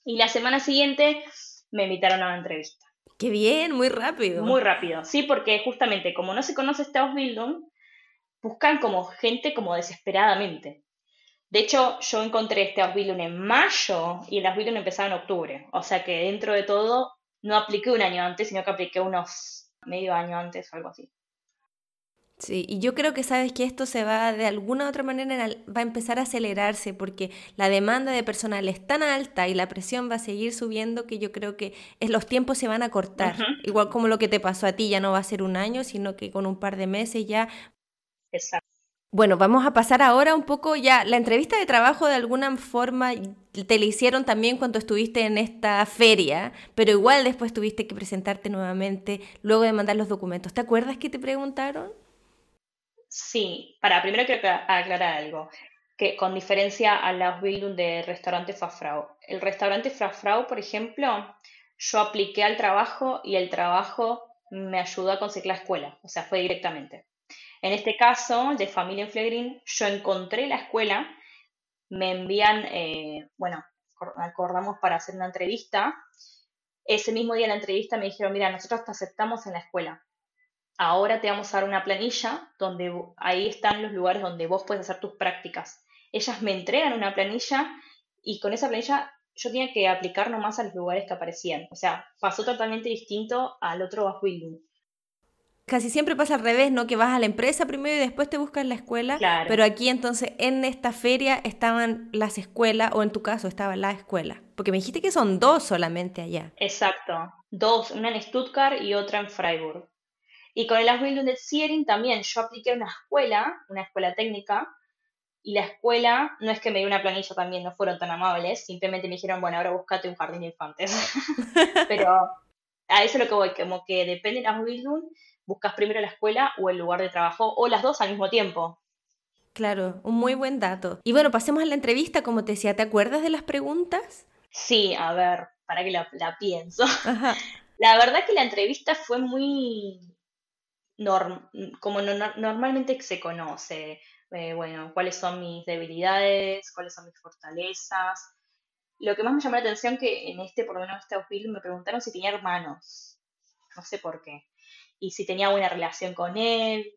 Y la semana siguiente me invitaron a una entrevista. Qué bien, muy rápido. Muy rápido, sí, porque justamente como no se conoce este Ausbildung, buscan como gente como desesperadamente. De hecho, yo encontré este Ausbildung en mayo y el Ausbildung empezaba en octubre. O sea que dentro de todo no apliqué un año antes, sino que apliqué unos medio año antes, algo así. Sí, y yo creo que sabes que esto se va de alguna u otra manera va a empezar a acelerarse porque la demanda de personal es tan alta y la presión va a seguir subiendo que yo creo que es, los tiempos se van a cortar. Igual como lo que te pasó a ti, ya no va a ser un año, sino que con un par de meses ya. Exacto. Bueno, vamos a pasar ahora un poco ya. La entrevista de trabajo de alguna forma te la hicieron también cuando estuviste en esta feria, pero igual después tuviste que presentarte nuevamente luego de mandar los documentos. ¿Te acuerdas que te preguntaron? Sí, para primero quiero aclarar algo, que con diferencia a la Ausbildung de restaurante Fafrau. El restaurante Fafrau, por ejemplo, yo apliqué al trabajo y el trabajo me ayudó a conseguir la escuela, o sea, fue directamente. En este caso, de Familia en Flegrin, yo encontré la escuela, me envían, eh, bueno, acordamos para hacer una entrevista. Ese mismo día de la entrevista me dijeron, mira, nosotros te aceptamos en la escuela ahora te vamos a dar una planilla donde ahí están los lugares donde vos puedes hacer tus prácticas. Ellas me entregan una planilla y con esa planilla yo tenía que aplicar nomás a los lugares que aparecían. O sea, pasó totalmente distinto al otro building. Casi siempre pasa al revés, ¿no? Que vas a la empresa primero y después te buscas la escuela. Claro. Pero aquí entonces en esta feria estaban las escuelas, o en tu caso estaba la escuela. Porque me dijiste que son dos solamente allá. Exacto. Dos, una en Stuttgart y otra en Freiburg. Y con el Ausbildung de Siering también yo apliqué una escuela, una escuela técnica, y la escuela, no es que me dio una planilla también, no fueron tan amables, simplemente me dijeron, bueno, ahora búscate un jardín de infantes. Pero a eso es lo que voy, como que depende de Ausbildung, buscas primero la escuela o el lugar de trabajo, o las dos al mismo tiempo. Claro, un muy buen dato. Y bueno, pasemos a la entrevista, como te decía, ¿te acuerdas de las preguntas? Sí, a ver, para que la, pienso. La verdad que la entrevista fue muy, como normalmente se conoce, eh, bueno, cuáles son mis debilidades, cuáles son mis fortalezas. Lo que más me llamó la atención que en este, por lo menos este film, me preguntaron si tenía hermanos, no sé por qué, y si tenía buena relación con él.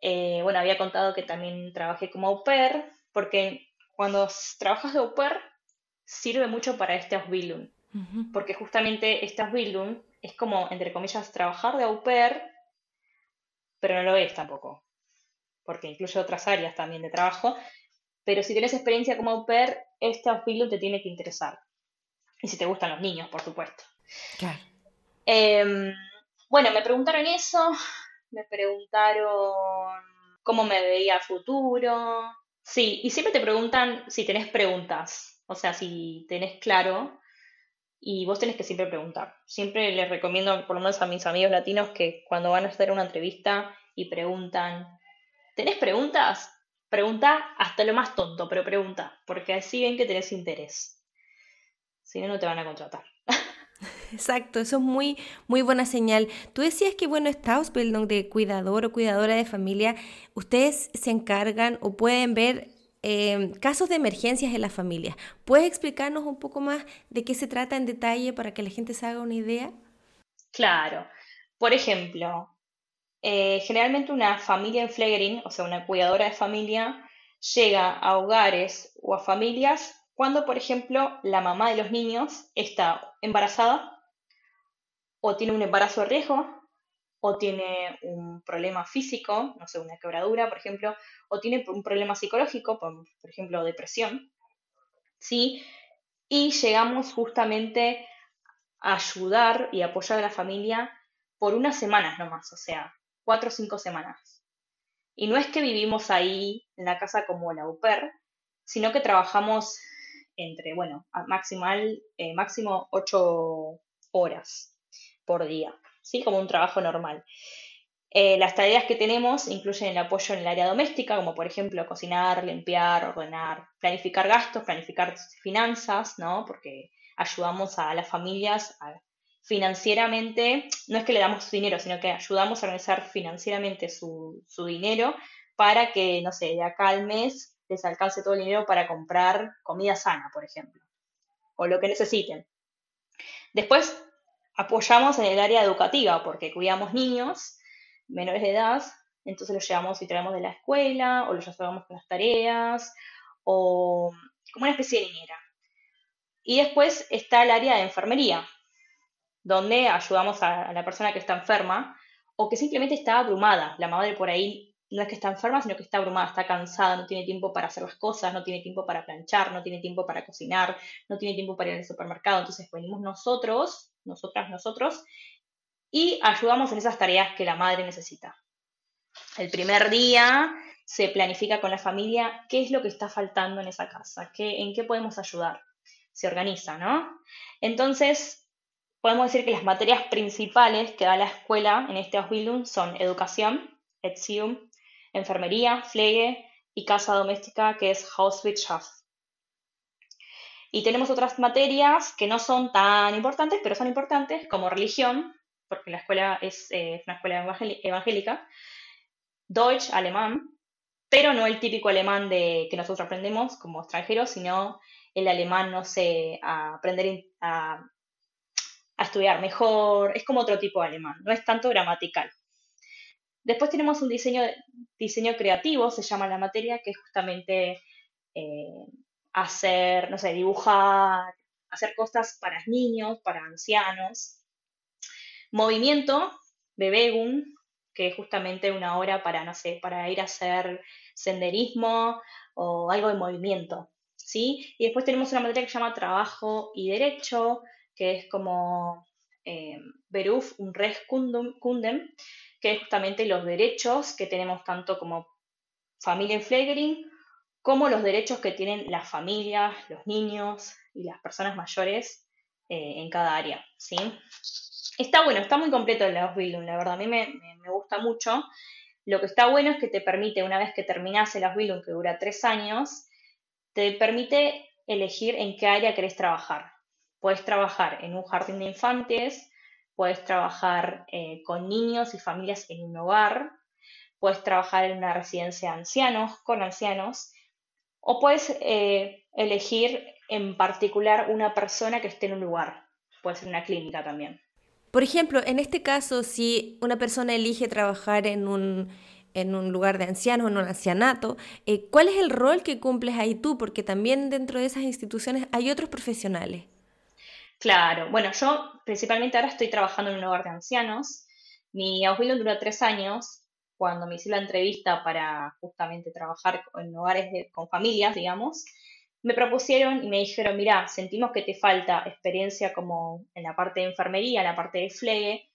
Eh, bueno, había contado que también trabajé como au pair, porque cuando trabajas de au pair sirve mucho para este Ausbildung, porque justamente este Ausbildung es como, entre comillas, trabajar de au pair, pero no lo es tampoco, porque incluye otras áreas también de trabajo. Pero si tienes experiencia como au pair, este Ausbildung te tiene que interesar. Y si te gustan los niños, por supuesto. Claro. Em, bueno, me preguntaron eso, me preguntaron cómo me veía a futuro. Sí, y siempre te preguntan si tenés preguntas, o sea, si tenés claro, y vos tenés que siempre preguntar. Siempre les recomiendo, por lo menos a mis amigos latinos, que cuando van a hacer una entrevista y preguntan, ¿tenés preguntas? Pregunta hasta lo más tonto, pero pregunta, porque así ven que tenés interés. Si no, no te van a contratar. Exacto, eso es muy, muy buena señal. Tú decías que, bueno, esta Ausbildung de cuidador o cuidadora de familia, ustedes se encargan o pueden ver Em, casos de emergencias en las familias. ¿Puedes explicarnos un poco más de qué se trata en detalle para que la gente se haga una idea? Claro. Por ejemplo, eh, generalmente una familia en Flegering, o sea, una cuidadora de familia, llega a hogares o a familias cuando, por ejemplo, la mamá de los niños está embarazada o tiene un embarazo de riesgo o tiene un problema físico, no sé, una quebradura, por ejemplo, o tiene un problema psicológico, por, ejemplo, depresión, ¿sí? Y llegamos justamente a ayudar y apoyar a la familia por unas semanas nomás, o sea, cuatro o cinco semanas. Y no es que vivimos ahí en la casa como la UPER, sino que trabajamos entre, bueno, eh, máximo ocho horas por día. ¿Sí? Como un trabajo normal. Eh, las tareas que tenemos incluyen el apoyo en el área doméstica, como por ejemplo cocinar, limpiar, ordenar, planificar gastos, planificar finanzas, ¿no? Porque ayudamos a las familias financieramente, no es que le damos dinero, sino que ayudamos a organizar financieramente su, su dinero para que, no sé, de acá al mes les alcance todo el dinero para comprar comida sana, por ejemplo, o lo que necesiten. Después apoyamos en el área educativa porque cuidamos niños menores de edad, entonces los llevamos y traemos de la escuela o los llevamos con las tareas o como una especie de niñera. Y después está el área de enfermería, donde ayudamos a, la persona que está enferma o que simplemente está abrumada. La madre por ahí no es que está enferma, sino que está abrumada, está cansada, no tiene tiempo para hacer las cosas, no tiene tiempo para planchar, no tiene tiempo para cocinar, no tiene tiempo para ir al supermercado. Entonces venimos nosotros, nosotras, nosotros, y ayudamos en esas tareas que la madre necesita. El primer día se planifica con la familia qué es lo que está faltando en esa casa, qué, en qué podemos ayudar. Se organiza, ¿no? Entonces, podemos decir que las materias principales que da la escuela en este Ausbildung son educación, Erziehung, enfermería, Pflege y casa doméstica, que es Hauswirtschaft. Y tenemos otras materias que no son tan importantes, pero son importantes, como religión, porque la escuela es eh, una escuela evangélica, Deutsch, alemán, pero no el típico alemán de que nosotros aprendemos como extranjeros, sino el alemán, no sé, a aprender a, estudiar mejor, es como otro tipo de alemán, no es tanto gramatical. Después tenemos un diseño, diseño creativo, se llama la materia, que es justamente eh, hacer, no sé, dibujar, hacer cosas para niños, para ancianos. Movimiento, Bewegung, que es justamente una hora para, no sé, para ir a hacer senderismo o algo de movimiento, ¿sí? Y después tenemos una materia que se llama trabajo y derecho, que es como eh, Beruf un Res Kundem, que es justamente los derechos que tenemos tanto como familia en Flegering, como los derechos que tienen las familias, los niños y las personas mayores eh, en cada área, ¿sí? Está bueno, está muy completo el Ausbildung, la verdad, a mí me, gusta mucho. Lo que está bueno es que te permite, una vez que terminas el Ausbildung, que dura tres años, te permite elegir en qué área querés trabajar. Puedes trabajar en un jardín de infantes, puedes trabajar eh, con niños y familias en un hogar, puedes trabajar en una residencia de ancianos, con ancianos, o puedes eh, elegir en particular una persona que esté en un lugar, puede ser una clínica también. Por ejemplo, en este caso, si una persona elige trabajar en un, en un lugar de ancianos, en un ancianato, eh, ¿cuál es el rol que cumples ahí tú? Porque también dentro de esas instituciones hay otros profesionales. Claro, bueno, yo principalmente ahora estoy trabajando en un hogar de ancianos. Mi abuelo duró tres años cuando me hice la entrevista para justamente trabajar en hogares con familias, digamos me propusieron y me dijeron, mira, sentimos que te falta experiencia como en la parte de enfermería, en la parte de flegue,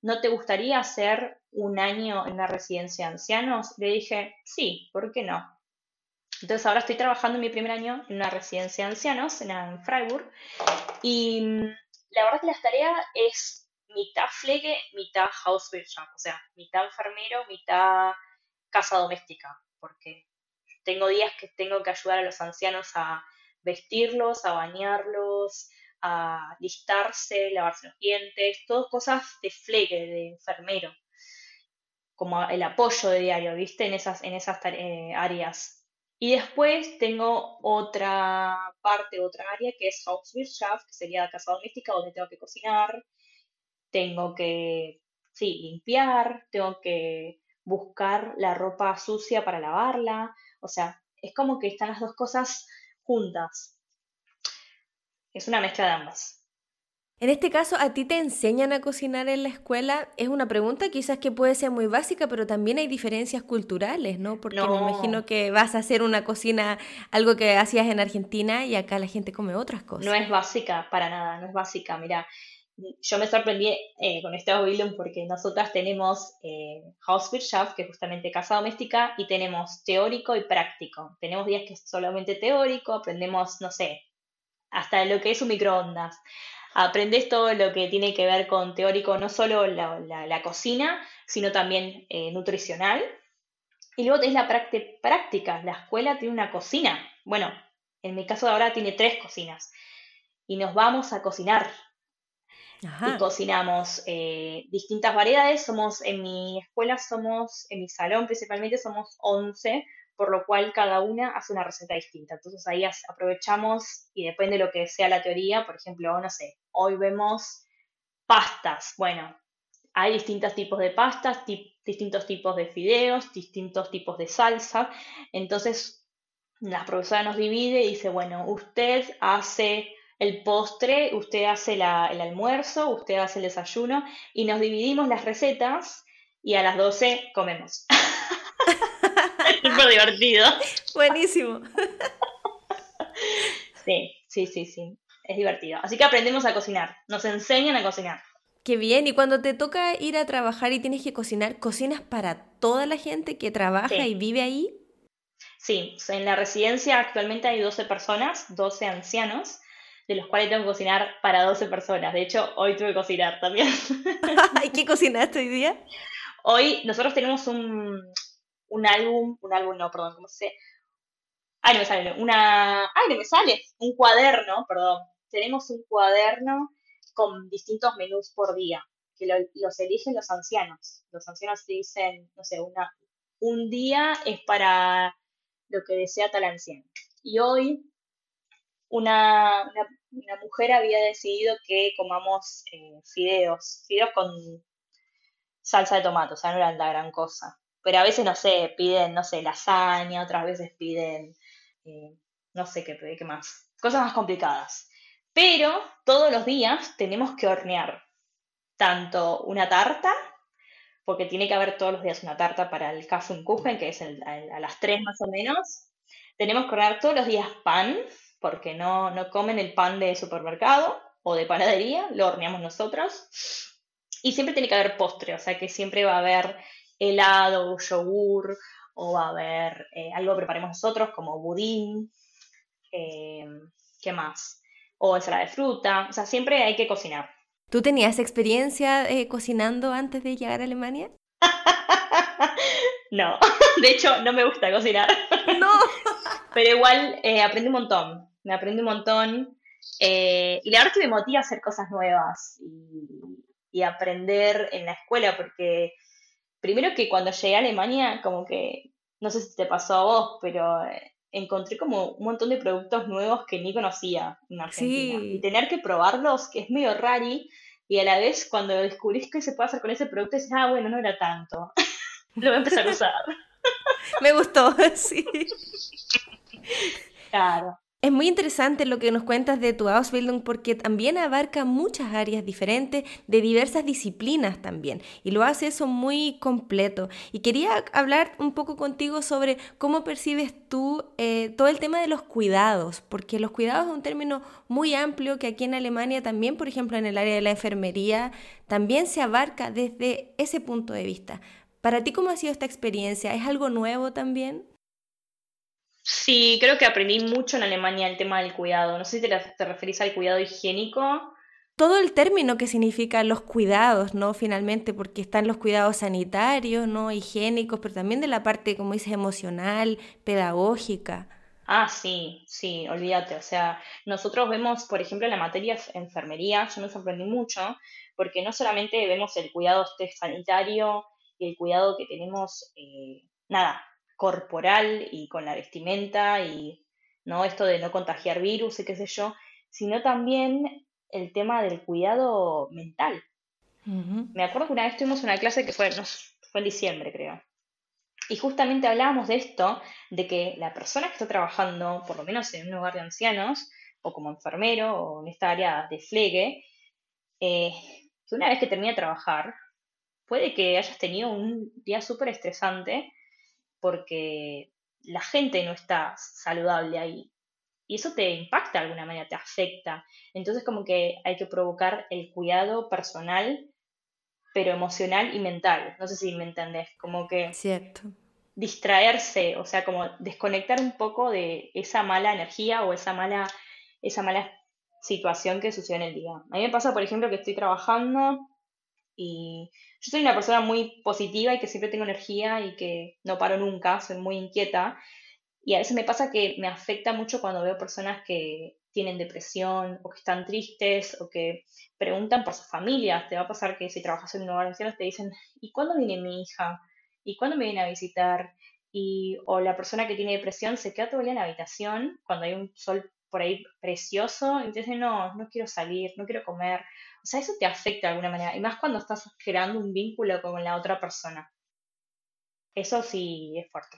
¿no te gustaría hacer un año en una residencia de ancianos? Le dije, sí, ¿por qué no? Entonces ahora estoy trabajando en mi primer año en una residencia de ancianos en, Freiburg y mm, la verdad que la tarea es mitad flegue, mitad Hauswirtschaft, o sea, mitad enfermero, mitad casa doméstica, porque tengo días que tengo que ayudar a los ancianos a vestirlos, a bañarlos, a listarse, lavarse los dientes, todas cosas de flegue, de enfermero, como el apoyo de diario, ¿viste? En esas, en esas eh, áreas. Y después tengo otra parte, otra área que es Hauswirtschaft, que sería casa doméstica, donde tengo que cocinar, tengo que, sí, limpiar, tengo que buscar la ropa sucia para lavarla, o sea, es como que están las dos cosas juntas. Es una mezcla de ambas. En este caso, ¿a ti te enseñan a cocinar en la escuela? Es una pregunta quizás que puede ser muy básica, pero también hay diferencias culturales, ¿no? Porque me imagino que vas a hacer una cocina, algo que hacías en Argentina y acá la gente come otras cosas. No es básica, para nada, no es básica. Mira, yo me sorprendí eh, con este Bildung porque nosotras tenemos eh, que es justamente casa doméstica, y tenemos teórico y práctico. Tenemos días que es solamente teórico, aprendemos, no sé, hasta lo que es un microondas. Aprendes todo lo que tiene que ver con teórico, no solo la, cocina, sino también eh, nutricional. Y luego tenés la práctica. La escuela tiene una cocina. Bueno, en mi caso de ahora tiene tres cocinas. Y nos vamos a cocinar y cocinamos eh, distintas variedades. Somos, en mi escuela somos, en mi salón principalmente somos 11, por lo cual cada una hace una receta distinta. Entonces ahí aprovechamos y depende de lo que sea la teoría, por ejemplo, no sé, hoy vemos pastas. Bueno, hay distintos tipos de pastas, distintos tipos de fideos, distintos tipos de salsa. Entonces la profesora nos divide y dice, bueno, usted hace el postre, usted hace el almuerzo, usted hace el desayuno y nos dividimos las recetas y a las 12 comemos. es súper divertido. Buenísimo. sí, sí, sí, sí. Es divertido. Así que aprendemos a cocinar. Nos enseñan a cocinar. Qué bien, y cuando te toca ir a trabajar y tienes que cocinar, ¿cocinas para toda la gente que trabaja y vive ahí? Sí, en la residencia actualmente hay 12 personas, 12 ancianos, de los cuales tengo que cocinar para 12 personas. De hecho, hoy tuve que cocinar también. ¿Y qué cocinaste hoy día? Hoy nosotros tenemos un, un álbum, un álbum no, perdón, ¿cómo se Ay, no me sale, una... Ay, no me sale, un cuaderno, perdón. Tenemos un cuaderno con distintos menús por día, que los eligen los ancianos. Los ancianos te dicen, no sé, una, un día es para lo que desea tal anciano. Y hoy una, una, mujer había decidido que comamos eh, fideos, fideos con salsa de tomate, o sea, no era la gran cosa. Pero a veces, no sé, piden, no sé, lasaña, otras veces piden, eh, no sé qué, qué más, cosas más complicadas. Pero todos los días tenemos que hornear tanto una tarta, porque tiene que haber todos los días una tarta para el Kaffeekuchen, que es a las 3 más o menos. Tenemos que hornear todos los días pan, porque no, no comen el pan de supermercado o de panadería, lo horneamos nosotros. Y siempre tiene que haber postre, o sea que siempre va a haber helado, yogur, o va a haber eh, algo que preparemos nosotros, como budín. Eh, ¿Qué más? o ensalada de fruta, o sea, siempre hay que cocinar. ¿Tú tenías experiencia eh, cocinando antes de llegar a Alemania? no, de hecho no me gusta cocinar. No. Pero igual aprendí un montón, me aprendí un montón eh, y la verdad es que me motiva a hacer cosas nuevas y, y aprender en la escuela porque primero que cuando llegué a Alemania como que, no sé si te pasó a vos, pero encontré como un montón de productos nuevos que ni conocía en Argentina. Y tener que probarlos, que es medio rari, y a la vez cuando descubrís qué se puede hacer con ese producto, dices, ah, bueno, no era tanto. Lo voy a empezar a usar. Me gustó, sí. Claro. Es muy interesante lo que nos cuentas de tu Ausbildung porque también abarca muchas áreas diferentes de diversas disciplinas también y lo hace eso muy completo. Y quería hablar un poco contigo sobre cómo percibes tú eh, todo el tema de los cuidados, porque los cuidados es un término muy amplio que aquí en Alemania también, por ejemplo, en el área de la enfermería, también se abarca desde ese punto de vista. Para ti, ¿cómo ha sido esta experiencia? ¿Es algo nuevo también? Sí, creo que aprendí mucho en Alemania el tema del cuidado. No sé si te, te referís al cuidado higiénico. Todo el término que significa los cuidados, ¿no? Finalmente, porque están los cuidados sanitarios, ¿no? Higiénicos, pero también de la parte, como dices, emocional, pedagógica. Ah, sí, sí, olvídate. O sea, nosotros vemos, por ejemplo, en la materia enfermería, yo me sorprendí mucho, porque no solamente vemos el cuidado este sanitario y el cuidado que tenemos, eh, nada, corporal y con la vestimenta y no esto de no contagiar virus y qué sé yo, sino también el tema del cuidado mental. Me acuerdo que una vez tuvimos una clase que fue, no, fue en diciembre, creo. Y justamente hablábamos de esto, de que la persona que está trabajando, por lo menos en un hogar de ancianos, o como enfermero, o en esta área de flegue, eh, que una vez que termina de trabajar, puede que hayas tenido un día súper estresante porque la gente no está saludable ahí. Y eso te impacta de alguna manera, te afecta. Entonces como que hay que provocar el cuidado personal, pero emocional y mental. No sé si me entendés, como que... Cierto. Distraerse, o sea, como desconectar un poco de esa mala energía o esa mala, esa mala situación que sucede en el día. A mí me pasa, por ejemplo, que estoy trabajando y yo soy una persona muy positiva y que siempre tengo energía y que no paro nunca, soy muy inquieta. Y a veces me pasa que me afecta mucho cuando veo personas que tienen depresión o que están tristes o que preguntan por sus familias. Te va a pasar que si trabajas en un hogar anciano te dicen, ¿y cuándo viene mi hija? ¿Y cuándo me viene a visitar? Y, o la persona que tiene depresión se queda todo el día en la habitación cuando hay un sol por ahí precioso dice, no, no quiero salir, no quiero comer. O sea, eso te afecta de alguna manera, y más cuando estás creando un vínculo con la otra persona. Eso sí es fuerte.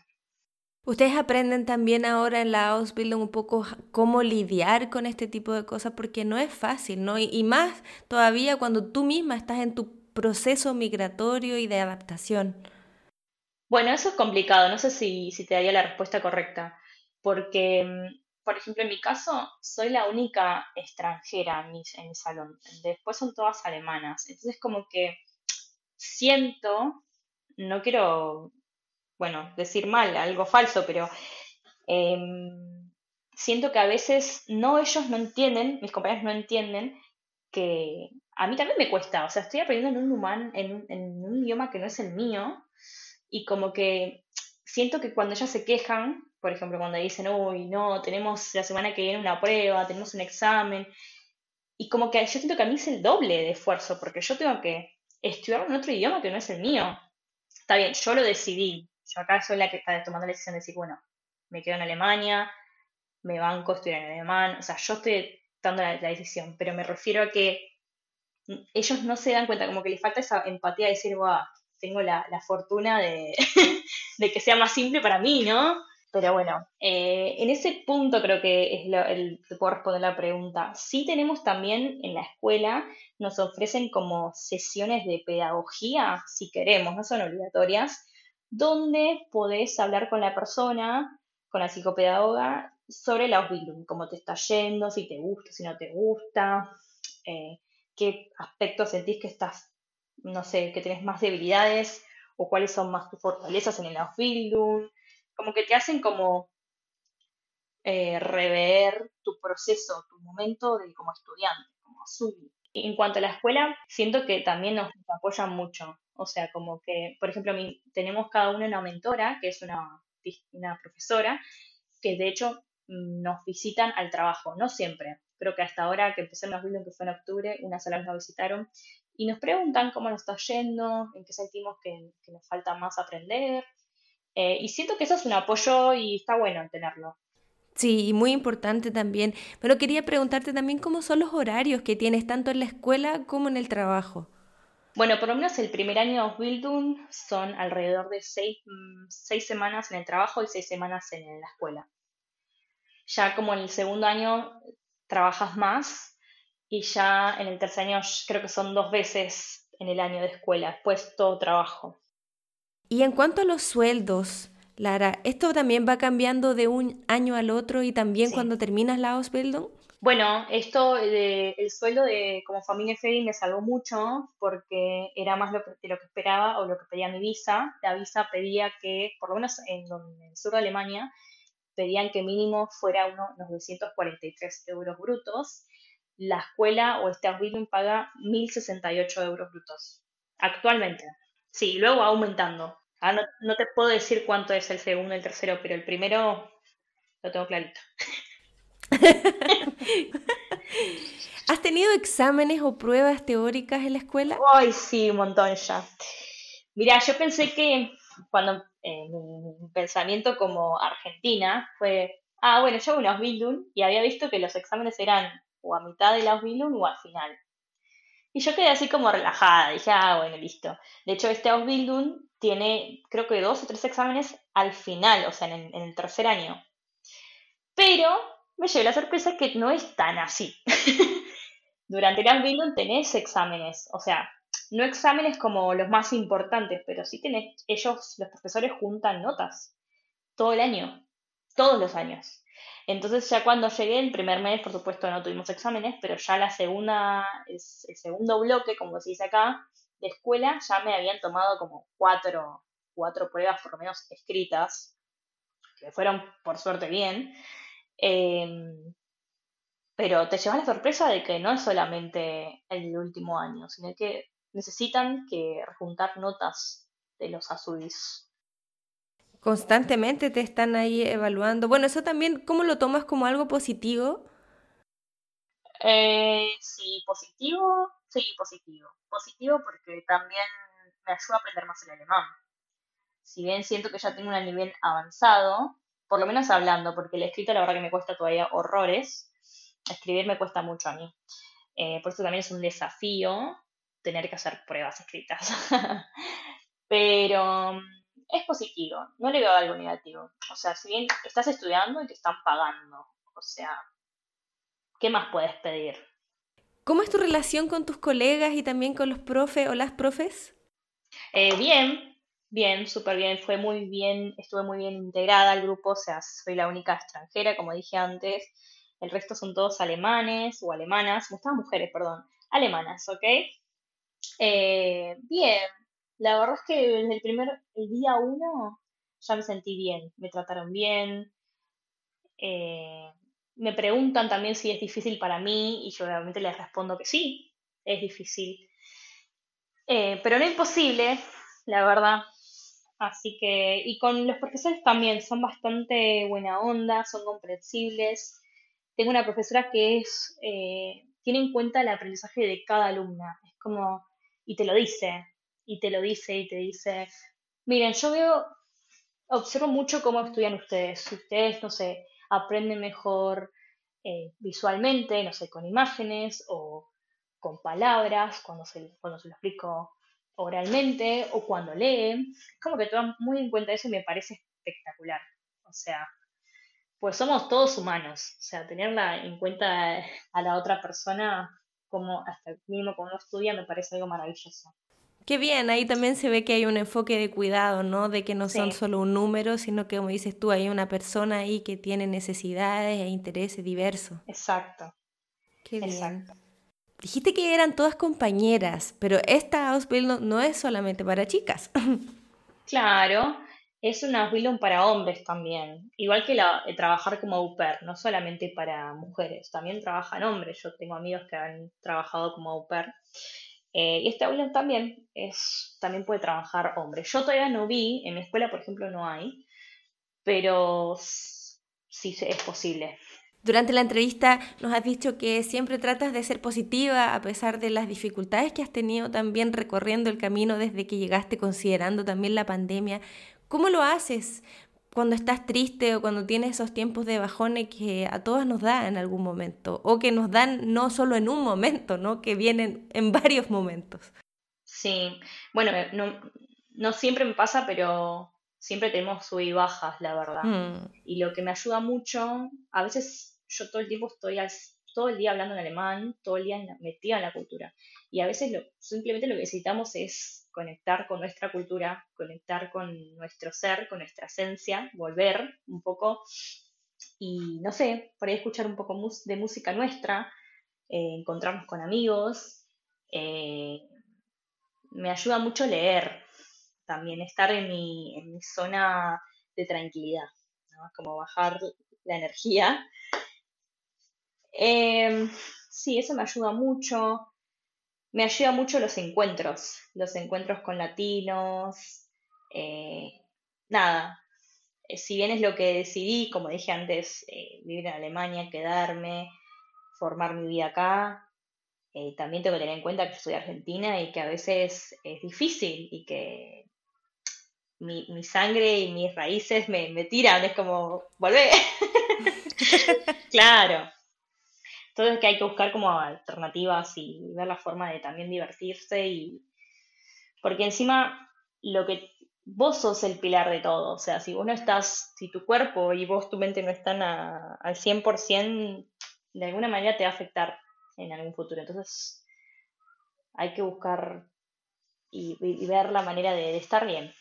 Ustedes aprenden también ahora en la Ausbildung un poco cómo lidiar con este tipo de cosas porque no es fácil, ¿no? Y, y, más todavía cuando tú misma estás en tu proceso migratorio y de adaptación? Bueno, eso es complicado, no sé si, si te daría la respuesta correcta, porque, mm, por ejemplo, en mi caso, soy la única extranjera en mi, en mi salón, después son todas alemanas, entonces como que siento, no quiero, bueno, decir mal, algo falso, pero em, siento que a veces no ellos no entienden, mis compañeros no entienden que a mí también me cuesta, o sea, estoy aprendiendo en un humano, en, en un idioma que no es el mío, y como que siento que cuando ellas se quejan, por ejemplo, cuando dicen, uy, no, tenemos la semana que viene una prueba, tenemos un examen, y como que yo siento que a mí es el doble de esfuerzo, porque yo tengo que estudiar en otro idioma que no es el mío. Está bien, yo lo decidí, yo acá soy la que está tomando la decisión de decir, bueno, me quedo en Alemania, me banco a estudiar en alemán, o sea, yo estoy dando la, decisión, pero me refiero a que ellos no se dan cuenta, como que les falta esa empatía de decir, wow, tengo la, fortuna de, que sea más simple para mí, ¿no? Pero bueno, eh, en ese punto creo que es el que puedo responder la pregunta. Sí tenemos también en la escuela, nos ofrecen como sesiones de pedagogía, si queremos, no son obligatorias, donde podés hablar con la persona, con la psicopedagoga, sobre la Ausbildung, cómo te está yendo, si te gusta, si no te gusta, eh, qué aspectos sentís que estás no sé, que tenés más debilidades o cuáles son más tus fortalezas en el Ausbildung, como que te hacen como eh, rever tu proceso, tu momento de como estudiante, como azul. En cuanto a la escuela, siento que también nos, apoyan mucho. O sea, como que, por ejemplo, tenemos cada uno una mentora, que es una, una profesora, que de hecho mm, nos visitan al trabajo, no siempre. Creo que hasta ahora que empecé en Ausbildung, que fue en octubre, una sola nos visitaron, y nos preguntan cómo nos está yendo, en qué sentimos que, nos falta más aprender. Eh, y siento que eso es un apoyo y está bueno tenerlo. Sí, y muy importante también. Pero quería preguntarte también cómo son los horarios que tienes tanto en la escuela como en el trabajo. Bueno, por lo menos el primer año de Ausbildung son alrededor de seis, mm, seis, semanas en el trabajo y seis semanas en la escuela. Ya como en el segundo año trabajas más, y ya en el tercer año creo que son dos veces en el año de escuela, después todo trabajo. Y en cuanto a los sueldos, Lara, ¿esto también va cambiando de un año al otro y también cuando terminas la Ausbildung? Bueno, esto de, el sueldo de como familia Freddy me salvó mucho porque era más lo que, de lo que esperaba o lo que pedía mi visa. La visa pedía que, por lo menos en, en el sur de Alemania, pedían que mínimo fuera unos 243 euros brutos la escuela o este Ausbildung paga 1.068 euros brutos actualmente. Sí, luego va aumentando. Ah, no, te puedo decir cuánto es el segundo y el tercero, pero el primero lo tengo clarito. ¿Has tenido exámenes o pruebas teóricas en la escuela? Ay, sí, un montón ya. Mira, yo pensé que cuando eh, mi pensamiento como argentina fue, ah, bueno, yo hago un Ausbildung y había visto que los exámenes eran o a mitad de la Ausbildung o al final. Y yo quedé así como relajada, dije, ah, bueno, listo. De hecho, este Ausbildung tiene, creo que dos o tres exámenes al final, o sea, en, el tercer año. Pero me llevé la sorpresa que no es tan así. Durante el Ausbildung tenés exámenes, o sea, no exámenes como los más importantes, pero sí tenés, ellos, los profesores, juntan notas todo el año, todos los años. Entonces ya cuando llegué el primer mes, por supuesto no tuvimos exámenes, pero ya la segunda, el segundo bloque, como se dice acá, de escuela, ya me habían tomado como cuatro, cuatro pruebas por lo menos escritas, que fueron por suerte bien. Em, pero te llevas la sorpresa de que no es solamente el último año, sino que necesitan que rejuntar notas de los azulís constantemente te están ahí evaluando. Bueno, eso también, ¿cómo lo tomas como algo positivo? Eh, sí, positivo, sí, positivo. Positivo porque también me ayuda a aprender más el alemán. Si bien siento que ya tengo un nivel avanzado, por lo menos hablando, porque el escrito la verdad que me cuesta todavía horrores. Escribir me cuesta mucho a mí. Eh, por eso también es un desafío tener que hacer pruebas escritas. Pero es positivo, no le veo algo negativo. O sea, si bien estás estudiando y te están pagando, o sea, ¿qué más puedes pedir? ¿Cómo es tu relación con tus colegas y también con los profes o las profes? Eh, bien, bien, súper bien. Fue muy bien, estuve muy bien integrada al grupo, o sea, soy la única extranjera, como dije antes. El resto son todos alemanes o alemanas, me gustaban mujeres, perdón, alemanas, ¿ok? Eh, bien, la verdad es que desde el primer, día uno ya me sentí bien, me trataron bien. Eh, me preguntan también si es difícil para mí y yo obviamente les respondo que sí, es difícil. Eh, pero no imposible, la verdad. Así que, y con los profesores también, son bastante buena onda, son comprensibles. Tengo una profesora que es, eh, tiene en cuenta el aprendizaje de cada alumna. Es como, y te lo dice, y te lo dice, y te dice, miren, yo veo, observo mucho cómo estudian ustedes. Ustedes, no sé, aprenden mejor eh, visualmente, no sé, con imágenes o con palabras, cuando se, cuando se lo explico oralmente o cuando leen. Como que toman muy en cuenta eso y me parece espectacular. O sea, pues somos todos humanos. O sea, tenerla en cuenta a la otra persona como hasta el mismo cuando estudia me parece algo maravilloso. Qué bien, ahí también se ve que hay un enfoque de cuidado, ¿no? De que no son solo un número, sino que como dices tú, hay una persona ahí que tiene necesidades e intereses diversos. Exacto. Qué bien. Dijiste que eran todas compañeras, pero esta Ausbildung no es solamente para chicas. Claro, es una Ausbildung para hombres también. Igual que la, trabajar como au pair, no solamente para mujeres, también trabajan hombres. Yo tengo amigos que han trabajado como au pair eh, y este aula también, es, también puede trabajar hombre. Yo todavía no vi, en mi escuela por ejemplo no hay, pero sí es posible. Durante la entrevista nos has dicho que siempre tratas de ser positiva a pesar de las dificultades que has tenido también recorriendo el camino desde que llegaste, considerando también la pandemia. ¿Cómo lo haces? Cuando estás triste o cuando tienes esos tiempos de bajones que a todas nos da en algún momento o que nos dan no solo en un momento, ¿no? Que vienen en varios momentos. Sí, bueno, no, no siempre me pasa, pero siempre tenemos sub y bajas, la verdad. Mm. Y lo que me ayuda mucho, a veces yo todo el tiempo estoy todo el día hablando en alemán, todo el día metida en la cultura. Y a veces lo, simplemente lo que necesitamos es conectar con nuestra cultura, conectar con nuestro ser, con nuestra esencia, volver un poco y, no sé, por ahí escuchar un poco de música nuestra, eh, encontrarnos con amigos. Eh, me ayuda mucho leer, también estar en mi, en mi zona de tranquilidad, como bajar la energía. Eh, sí, eso me ayuda mucho me ayuda mucho los encuentros, los encuentros con latinos. Eh, nada, eh, si bien es lo que decidí, como dije antes, eh, vivir en Alemania, quedarme, formar mi vida acá, también tengo que tener en cuenta que soy argentina y que a veces es difícil y que mi, sangre y mis raíces me, me tiran, es como, volvé. claro, entonces que hay que buscar como alternativas y ver la forma de también divertirse y porque encima lo que vos sos el pilar de todo, o sea, si vos no estás, si tu cuerpo y vos tu mente no están al 100%, de alguna manera te va a afectar en algún futuro. Entonces hay que buscar y, ver la manera de estar bien.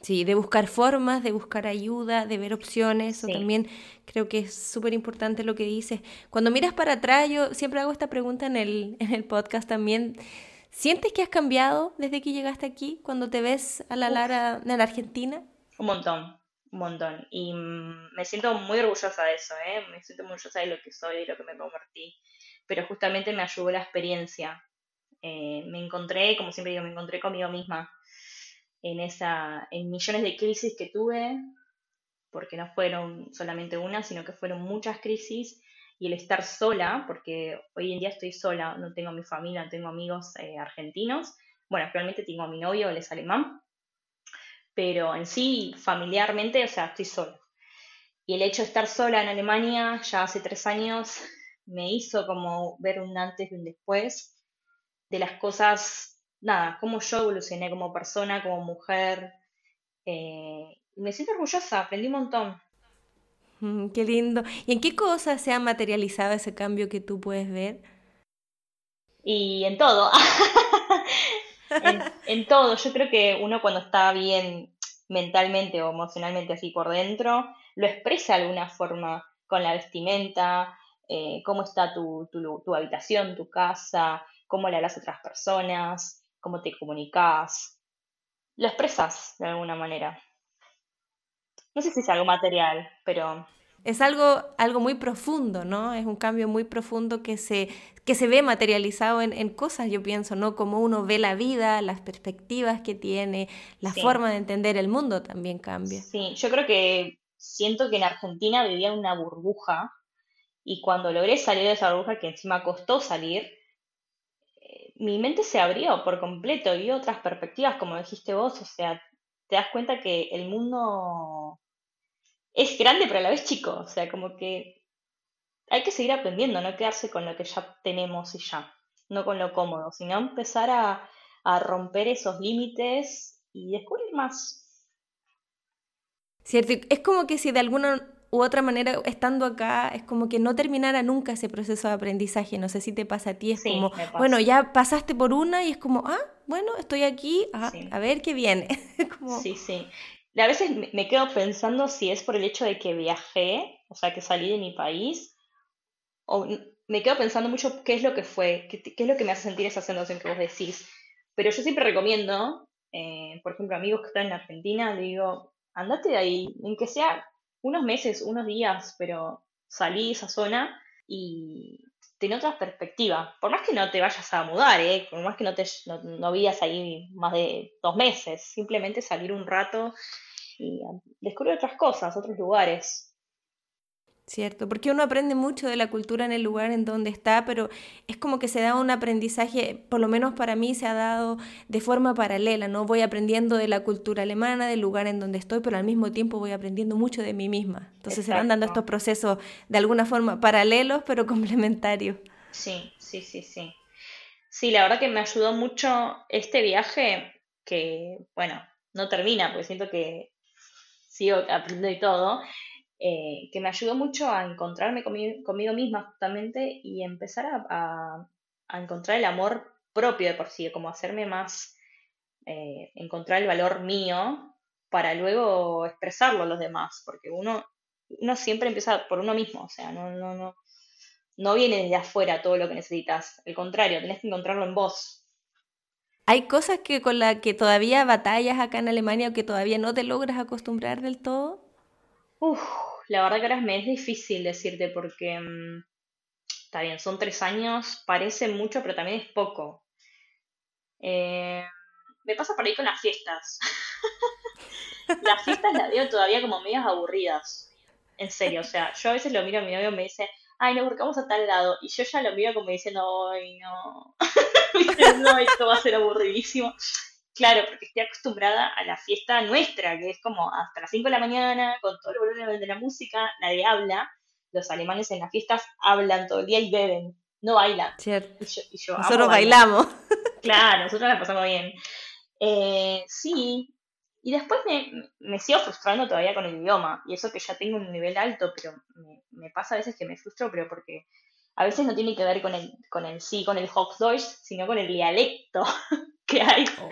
Sí, de buscar formas, de buscar ayuda, de ver opciones. O también creo que es súper importante lo que dices. Cuando miras para atrás, yo siempre hago esta pregunta en el, en el podcast también. ¿Sientes que has cambiado desde que llegaste aquí? Cuando te ves a la Lara en Argentina. Un montón, un montón. Y mm, me siento muy orgullosa de eso, ¿eh? Me siento muy orgullosa de lo que soy y lo que me convertí. Pero justamente me ayudó la experiencia. Eh, me encontré, como siempre digo, me encontré conmigo misma en, esa, en millones de crisis que tuve, porque no fueron solamente una, sino que fueron muchas crisis, y el estar sola, porque hoy en día estoy sola, no tengo mi familia, no tengo amigos eh, argentinos, bueno, actualmente tengo a mi novio, él es alemán, pero en sí, familiarmente, o sea, estoy sola. Y el hecho de estar sola en Alemania ya hace tres años me hizo como ver un antes y un después de las cosas nada, cómo yo evolucioné como persona, como mujer. Eh, me siento orgullosa, aprendí un montón. Mm, qué lindo. ¿Y en qué cosas se ha materializado ese cambio que tú puedes ver? Y en todo. en, todo. Yo creo que uno cuando está bien mentalmente o emocionalmente así por dentro, lo expresa de alguna forma con la vestimenta, eh, cómo está tu, tu, habitación, tu casa, cómo le hablas a otras personas, cómo te comunicas. Lo expresas de alguna manera. No sé si es algo material, pero es algo, algo muy profundo, ¿no? Es un cambio muy profundo que se, que se ve materializado en, cosas, yo pienso, ¿no? Como uno ve la vida, las perspectivas que tiene, la forma de entender el mundo también cambia. Sí, yo creo que siento que en Argentina vivía una burbuja y cuando logré salir de esa burbuja, que encima costó salir, mi mente se abrió por completo y otras perspectivas, como dijiste vos, o sea, te das cuenta que el mundo es grande pero a la vez chico, o sea, como que hay que seguir aprendiendo, no quedarse con lo que ya tenemos y ya, no con lo cómodo, sino empezar a, romper esos límites y descubrir más. Cierto, es como que si de alguna u otra manera, estando acá, es como que no terminara nunca ese proceso de aprendizaje. No sé si te pasa a ti, es como, bueno, ya pasaste por una y es como, ah, bueno, estoy aquí, ah, a ver qué viene. Sí, sí a veces me quedo pensando si es por el hecho de que viajé, o sea, que salí de mi país, o me quedo pensando mucho qué es lo que fue, qué, es lo que me hace sentir esa sensación que vos decís. Pero yo siempre recomiendo, eh, por ejemplo, amigos que están en Argentina, digo, andate de ahí, en que sea unos meses, unos días, pero salí de esa zona y tiene otra perspectiva. Por más que no te vayas a mudar, ¿eh? por más que no, te, no, no vivas ahí más de dos meses, simplemente salir un rato y descubrir otras cosas, otros lugares. Cierto, porque uno aprende mucho de la cultura en el lugar en donde está, pero es como que se da un aprendizaje, por lo menos para mí se ha dado de forma paralela, ¿no? Voy aprendiendo de la cultura alemana, del lugar en donde estoy, pero al mismo tiempo voy aprendiendo mucho de mí misma. Entonces se van dando estos procesos de alguna forma paralelos, pero complementarios. Sí, sí, sí, sí. Sí, la verdad que me ayudó mucho este viaje, que, bueno, no termina, porque siento que sigo aprendiendo y todo, eh, que me ayudó mucho a encontrarme conmigo, misma justamente y empezar a, encontrar el amor propio de por sí, como hacerme más, eh, encontrar el valor mío para luego expresarlo a los demás, porque uno, uno siempre empieza por uno mismo, o sea, no, no, no, no viene desde afuera todo lo que necesitas, al contrario, tenés que encontrarlo en vos. ¿Hay cosas que con las que todavía batallas acá en Alemania o que todavía no te logras acostumbrar del todo? Uf, la verdad que ahora me es difícil decirte porque mm, está bien, son tres años, parece mucho, pero también es poco. Eh, me pasa por ahí con las fiestas. las fiestas las veo todavía como medias aburridas. En serio, o sea, yo a veces lo miro a mi novio y me dice, ay, no, porque vamos a tal lado. Y yo ya lo miro como diciendo, ay, no. no, esto va a ser aburridísimo. Claro, porque estoy acostumbrada a la fiesta nuestra, que es como hasta las 5 de la mañana, con todo el volumen de la música, nadie habla. Los alemanes en las fiestas hablan todo el día y beben, no bailan. Cierto. nosotros bailamos. Claro, nosotros la pasamos bien. Eh, sí, y después me, me, sigo frustrando todavía con el idioma, y eso que ya tengo un nivel alto, pero me, me pasa a veces que me frustro, pero porque a veces no tiene que ver con el, con el sí, con el Hochdeutsch, sino con el dialecto que hay. Oh.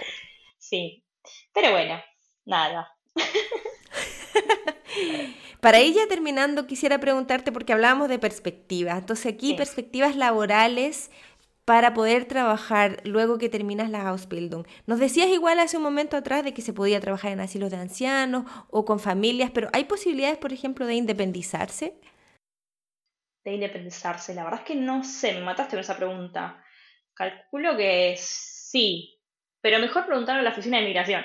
Sí, pero bueno, nada. Para ella terminando, quisiera preguntarte, porque hablábamos de perspectivas, entonces aquí perspectivas laborales para poder trabajar luego que terminas la Ausbildung. Nos decías igual hace un momento atrás de que se podía trabajar en asilos de ancianos o con familias, pero ¿hay posibilidades, por ejemplo, de independizarse? de independizarse? La verdad es que no sé, me mataste con esa pregunta. Calculo que sí, pero mejor preguntar a la oficina de migración.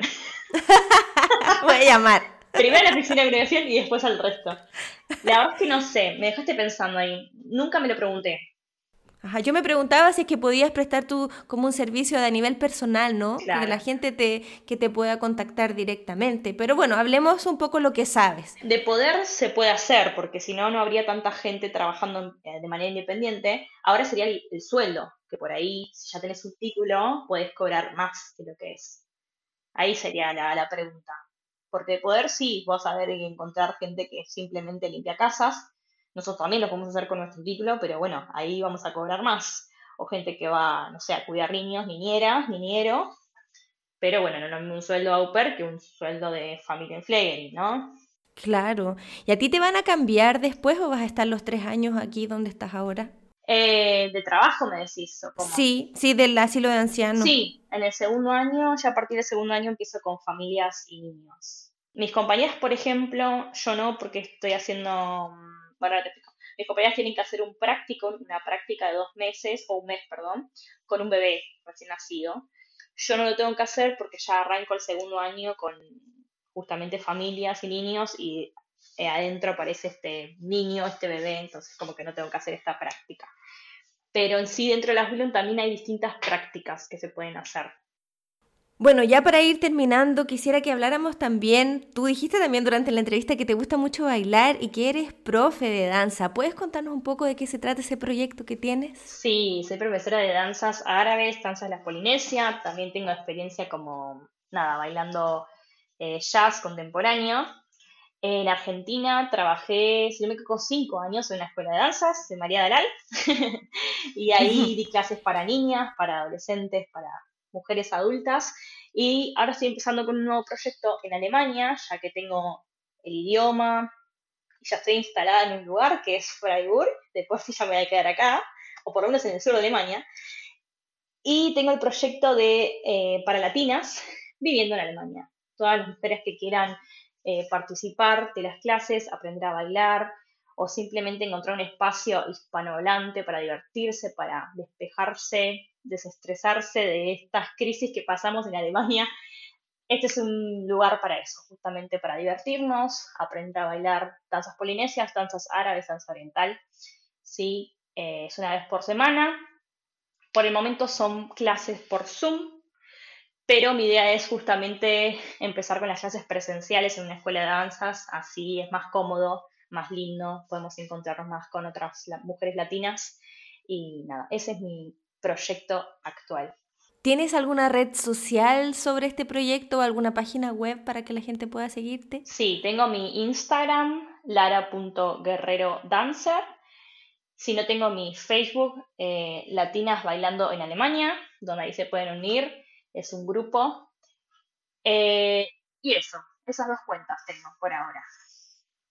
Voy a llamar. Primero a la oficina de migración y después al resto. La verdad es que no sé, me dejaste pensando ahí. Nunca me lo pregunté yo me preguntaba si es que podías prestar tú como un servicio a nivel personal, ¿no? Claro. Que la gente te, que te pueda contactar directamente. Pero bueno, hablemos un poco lo que sabes. De poder se puede hacer, porque si no, no habría tanta gente trabajando eh, de manera independiente. Ahora sería el, sueldo, que por ahí, si ya tenés un título, puedes cobrar más de lo que es. Ahí sería la, la pregunta. Porque de poder sí, vas a ver encontrar gente que simplemente limpia casas, nosotros también lo podemos hacer con nuestro título, pero bueno, ahí vamos a cobrar más. o gente que va, no sé, a cuidar niños, niñeras, niñero, pero bueno, no es un sueldo au pair que un sueldo de familia en ¿no? Claro. ¿Y a ti te van a cambiar después o vas a estar los tres años aquí donde estás ahora? Eh, de trabajo me decís. Sí, sí, del asilo de ancianos. Sí, en el segundo año, ya a partir del segundo año empiezo con familias y niños. Mis compañeras, por ejemplo, yo no, porque estoy haciendo, bueno. Mis compañeras tienen que hacer un práctico, una práctica de dos meses, o un mes, perdón, con un bebé recién nacido. Yo no lo tengo que hacer porque ya arranco el segundo año con justamente familias y niños y eh, adentro aparece este niño, este bebé, entonces como que no tengo que hacer esta práctica. Pero en sí dentro de las William también hay distintas prácticas que se pueden hacer. Bueno, ya para ir terminando, quisiera que habláramos también, tú dijiste también durante la entrevista que te gusta mucho bailar y que eres profe de danza. ¿Puedes contarnos un poco de qué se trata ese proyecto que tienes? Sí, soy profesora de danzas árabes, danzas de la Polinesia, también tengo experiencia como, nada, bailando eh, jazz contemporáneo. En Argentina trabajé, si no me equivoco, cinco años en una escuela de danzas de María Dalal y ahí di clases para niñas, para adolescentes, para mujeres adultas. Y ahora estoy empezando con un nuevo proyecto en Alemania, ya que tengo el idioma y ya estoy instalada en un lugar que es Freiburg, después sí ya me voy a quedar acá, o por lo menos en el sur de Alemania. Y tengo el proyecto de eh, para latinas viviendo en Alemania. Todas las mujeres que quieran eh, participar de las clases, aprender a bailar, o simplemente encontrar un espacio hispanohablante para divertirse, para despejarse, desestresarse de estas crisis que pasamos en Alemania. Este es un lugar para eso, justamente para divertirnos, aprender a bailar danzas polinesias, danzas árabes, danza oriental. Sí, eh, es una vez por semana. Por el momento son clases por Zoom, pero mi idea es justamente empezar con las clases presenciales en una escuela de danzas, así es más cómodo más lindo, podemos encontrarnos más con otras mujeres latinas y nada, ese es mi proyecto actual. ¿Tienes alguna red social sobre este proyecto o alguna página web para que la gente pueda seguirte? Sí, tengo mi Instagram, lara.guerrerodancer. Si no tengo mi Facebook, eh, Latinas Bailando en Alemania, donde ahí se pueden unir. Es un grupo. Eh, y eso, esas dos cuentas tengo por ahora.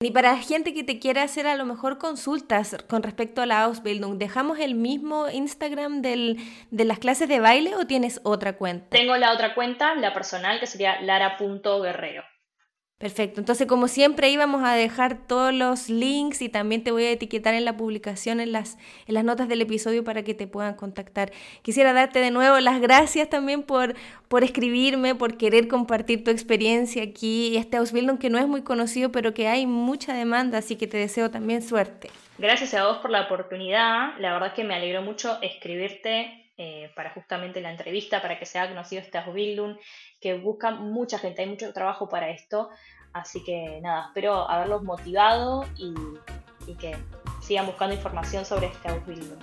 Y para gente que te quiera hacer a lo mejor consultas con respecto a la Ausbildung, ¿dejamos el mismo Instagram del, de las clases de baile o tienes otra cuenta? Tengo la otra cuenta, la personal, que sería lara.guerrero. Perfecto, entonces como siempre íbamos a dejar todos los links y también te voy a etiquetar en la publicación, en las, en las notas del episodio para que te puedan contactar. Quisiera darte de nuevo las gracias también por, por escribirme, por querer compartir tu experiencia aquí, este Ausbildung que no es muy conocido, pero que hay mucha demanda, así que te deseo también suerte. Gracias a vos por la oportunidad, la verdad es que me alegró mucho escribirte eh, para justamente la entrevista, para que sea conocido este Ausbildung, que busca mucha gente, hay mucho trabajo para esto, así que nada, espero haberlos motivado y, que sigan buscando información sobre este Ausbildung.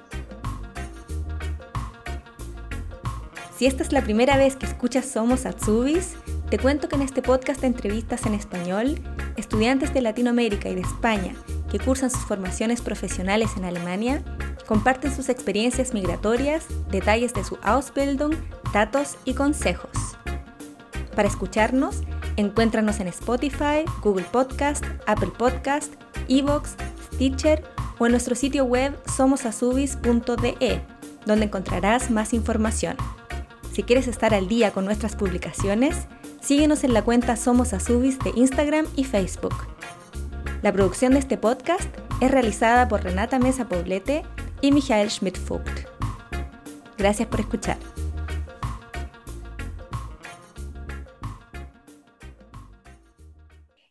Si esta es la primera vez que escuchas Somos Atsubis, te cuento que en este podcast de entrevistas en español, estudiantes de Latinoamérica y de España que cursan sus formaciones profesionales en Alemania comparten sus experiencias migratorias, detalles de su Ausbildung, datos y consejos. Para escucharnos, encuéntranos en Spotify, Google Podcast, Apple Podcast, Evox, Stitcher o en nuestro sitio web somosasubis.de, donde encontrarás más información. Si quieres estar al día con nuestras publicaciones, síguenos en la cuenta Somos de Instagram y Facebook. La producción de este podcast es realizada por Renata Mesa Poblete y Michael Schmidt-Vogt. Gracias por escuchar.